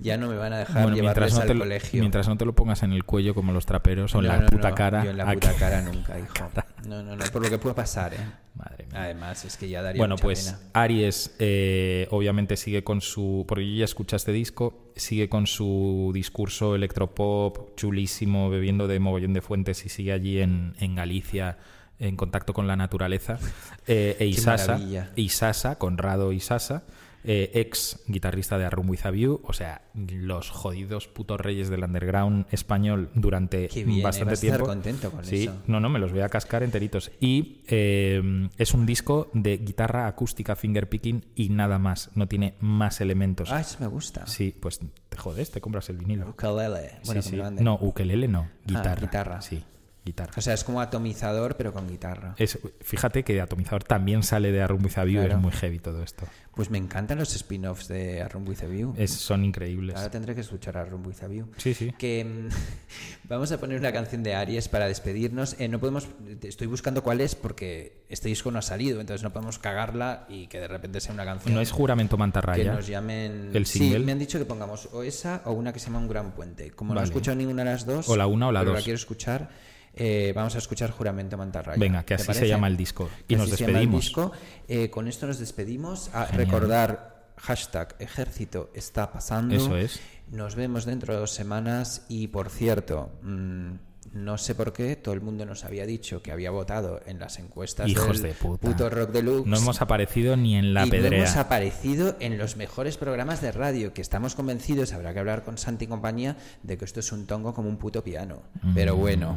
ya no me van a dejar Bueno, llevarles no, al lo, colegio. mientras no te lo pongas en el cuello como los traperos o en No, la no, puta cara. Yo en la puta cara (laughs) nunca, hijo. No, no, no, por lo que puede pasar, ¿eh? Madre mía. Además, es que ya daría Bueno, mucha pues pena. Aries eh, obviamente sigue con su... Porque yo ya escuché este disco, sigue con su discurso electropop chulísimo, bebiendo de mogollón de fuentes y sigue allí en, en Galicia en contacto con la naturaleza. (laughs) Eh, e Isasa. Isasa, Conrado Isasa, eh, ex guitarrista de A Room With A View, o sea, los jodidos putos reyes del underground español durante Qué bien, bastante vas a estar tiempo. contento con sí, eso. no, no, me los voy a cascar enteritos. Y eh, es un disco de guitarra acústica fingerpicking y nada más. No tiene más elementos. Ah, eso me gusta. Sí, pues te jodes, te compras el vinilo. Ukulele. Bueno, Sí, sí. No, ukelele no, guitarra. guitarra. Sí, guitarra. O sea, es como atomizador, pero con guitarra. Es, fíjate que Atomizador también sale de A Room With A View, Claro. es muy heavy todo esto. Pues me encantan los spin-offs de A Room With a View. Es, son increíbles. Ahora tendré que escuchar A Room With a View. Sí, sí. Que mm, (laughs) vamos a poner una canción de Aries para despedirnos. Eh, no podemos, estoy buscando cuál es porque este disco no ha salido, entonces no podemos cagarla y que de repente sea una canción. No es juramento que mantarraya. nos llamen. el Sí, single. me han dicho que pongamos o esa o una que se llama Un Gran Puente. Como no he escuchado ninguna de las dos, O la una o la pero dos. la quiero escuchar. Eh, vamos a escuchar Juramento Mantarraya. Venga, que ¿Te así se llama el disco. Y nos así se llama el despedimos. disco. Eh, con esto nos despedimos. A Genial. recordar hashtag ejército está pasando. Eso es. Nos vemos dentro de dos semanas y por cierto, mm, no sé por qué todo el mundo nos había dicho que había votado en las encuestas Hijos del de puta. puto Rock Deluxe. No hemos aparecido ni en la y pedrea. no hemos aparecido en los mejores programas de radio, que estamos convencidos, habrá que hablar con Santi y compañía, de que esto es un tongo como un puto piano. Pero bueno,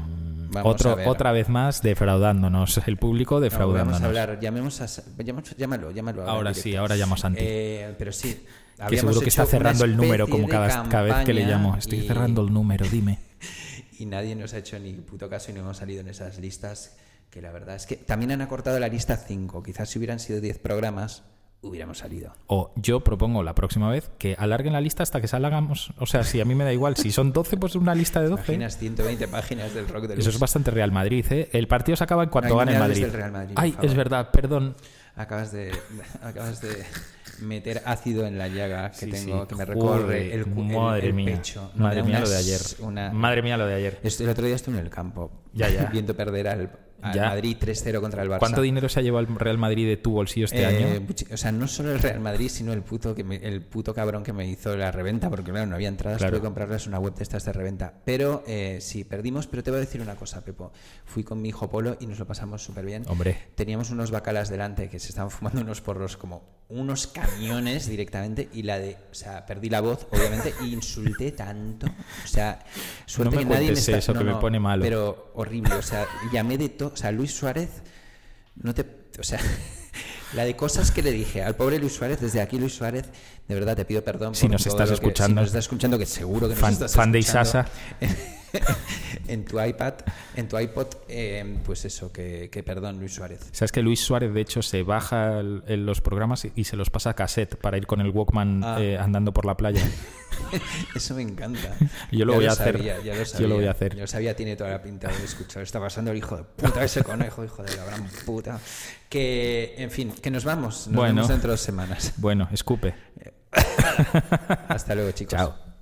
vamos. Otro, a ver. Otra vez más defraudándonos, el público No, defraudándonos. vamos a hablar, llamemos a, llamamos- llámalo, llámalo. Ahora sí, ahora llamo a Santi. Eh, pero sí. que seguro que está cerrando el número como cada, cada vez que le llamo. Estoy y- cerrando el número, dime. (laughs) y nadie nos ha hecho ni puto caso y no hemos salido en esas listas que la verdad es que también han acortado la lista 5 quizás si hubieran sido 10 programas hubiéramos salido O yo propongo la próxima vez que alarguen la lista hasta que salgamos. O sea, si a mí me da igual. Si son 12, pues una lista de 12. imaginas 120 páginas del rock del Eso es bastante Real Madrid, ¿eh? El partido se acaba en cuanto gane el Madrid. Real Madrid, Ay, es verdad, perdón. acabas de (laughs) acabas de meter ácido en la llaga que Sí, tengo sí. que me recorre Joder, el, madre el mía. pecho Madre mía unas- lo de ayer. una- Madre mía lo de ayer. Estoy- el otro día estuve en el campo Ya, ya. (laughs) viendo perder al Ya. Madrid 3-0 contra el Barça ¿Cuánto dinero se ha llevado el Real Madrid de tu bolsillo este Eh, año? muchi- O sea, no solo el Real Madrid, sino el puto, que me- el puto cabrón que me hizo la reventa, porque claro, no había entradas, Claro. tuve que comprarles una web de estas de reventa. Pero eh, sí, perdimos, pero te voy a decir una cosa, Pepo. Fui con mi hijo Polo y nos lo pasamos súper bien. Hombre. Teníamos unos bacalas delante que se estaban fumando unos porros como unos camiones directamente y la de, o sea, perdí la voz, obviamente, y insulté tanto. O sea, suerte No me que nadie me está... eso, que me pone malo. Pero horrible, o sea, llamé de todo, o sea, Luis Suárez, no te, o sea, (laughs) la de cosas que le dije al pobre Luis Suárez, desde aquí Luis Suárez, de verdad te pido perdón Si por nos estás lo que- escuchando. si nos estás escuchando, que seguro que nos Fan- estás fan de escuchando. Isasa. (laughs) (laughs) en tu iPad, en tu iPod, eh, pues eso, que, que perdón, Luis Suárez. ¿Sabes que Luis Suárez, de hecho, se baja el- el- los programas y- se los pasa a cassette para ir con el Walkman Ah. eh, andando por la playa? (laughs) Eso me encanta. (laughs) Yo lo Ya voy a hacer. sabía, ya lo Yo sabía. lo voy a hacer. Yo lo sabía, tiene toda la pinta de escuchar. Está pasando el hijo de puta, ese conejo, hijo de la gran puta. Que, en fin, que nos vamos. Nos Bueno. vemos dentro de dos semanas. Bueno, escupe. Hasta luego, chicos. Chao.